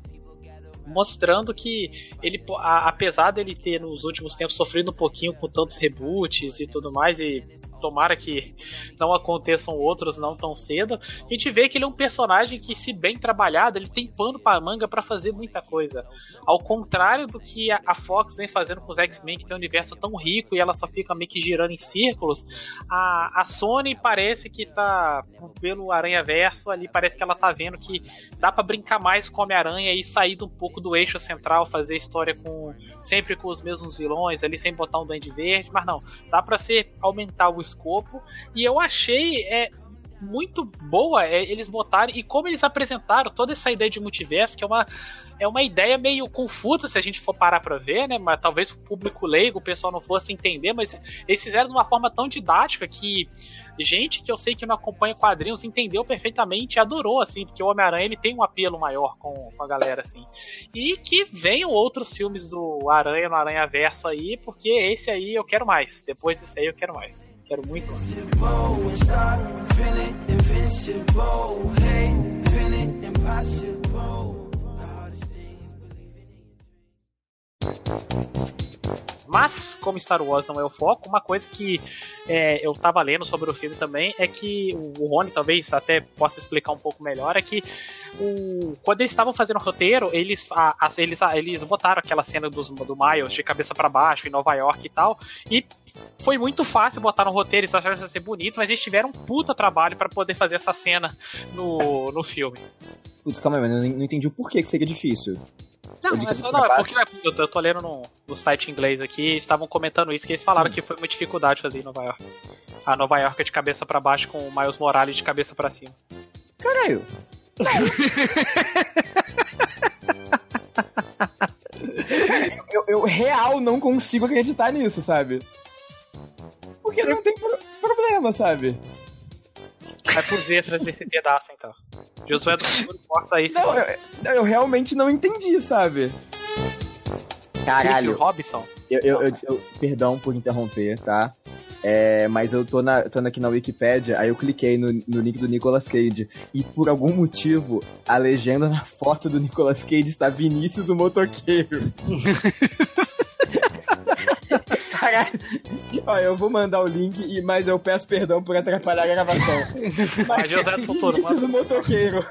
Mostrando que ele, a- apesar dele ter nos últimos tempos sofrido um pouquinho com tantos reboots e tudo mais, e tomara que não aconteçam outros não tão cedo, a gente vê que ele é um personagem que, se bem trabalhado, ele tem pano para manga para fazer muita coisa. Ao contrário do que a, Fox vem fazendo com os X-Men, que tem um universo tão rico e ela só fica meio que girando em círculos, a, a Sony parece que tá, pelo Aranha Verso ali, parece que ela tá vendo que dá para brincar mais com Homem-Aranha e sair um pouco do eixo central, fazer história com sempre com os mesmos vilões ali, sem botar um Duende Verde, mas não, dá para ser aumentar o escopo e eu achei é muito boa é, eles botarem e como eles apresentaram toda essa ideia de multiverso, que é uma é uma ideia meio confusa se a gente for parar pra ver, né? Mas talvez o público leigo, o pessoal não fosse entender, mas eles fizeram de uma forma tão didática que gente que eu sei que não acompanha quadrinhos entendeu perfeitamente e adorou, assim, porque o Homem-Aranha ele tem um apelo maior com, com a galera, assim. E que venham outros filmes do Aranha no Aranha Verso aí, porque esse aí eu quero mais. Depois desse aí eu quero mais. Quero muito mais. Mas, como Star Wars não é o foco, uma coisa que é, eu tava lendo sobre o filme também é que o Rony talvez até possa explicar um pouco melhor, é que o, quando eles estavam fazendo o roteiro, eles, a, a- eles, a- eles botaram aquela cena dos, do Miles de cabeça para baixo em Nova York e tal, e foi muito fácil botar no roteiro, eles acharam que ia ser bonito, mas eles tiveram um puta trabalho para poder fazer essa cena no, no filme. Putz, calma aí, mas eu não entendi o porquê que seria difícil. Não, de é só, não, é porque eu tô, eu tô lendo no, no site inglês aqui, eles estavam comentando isso, que eles falaram que foi uma dificuldade fazer em Nova York. A Nova York é de cabeça pra baixo com o Miles Morales de cabeça pra cima. Caralho. [LAUGHS] eu, eu real não consigo acreditar nisso, sabe? Porque não tem pro- problema, sabe? Vai por letras desse pedaço, então. Josué do Futuro, corta aí. Não, eu, eu realmente não entendi, sabe? Caralho. Felipe Robson. Eu, eu, eu- eu- perdão por interromper, tá? É, mas eu tô, na, tô aqui na Wikipédia, aí eu cliquei no, no link do Nicolas Cage. E por algum motivo, a legenda na foto do Nicolas Cage está Vinícius o Motoqueiro. [LAUGHS] Caralho. Ó, eu vou mandar o link, e, mas eu peço perdão por atrapalhar a gravação. mas, mas José do motoqueiro.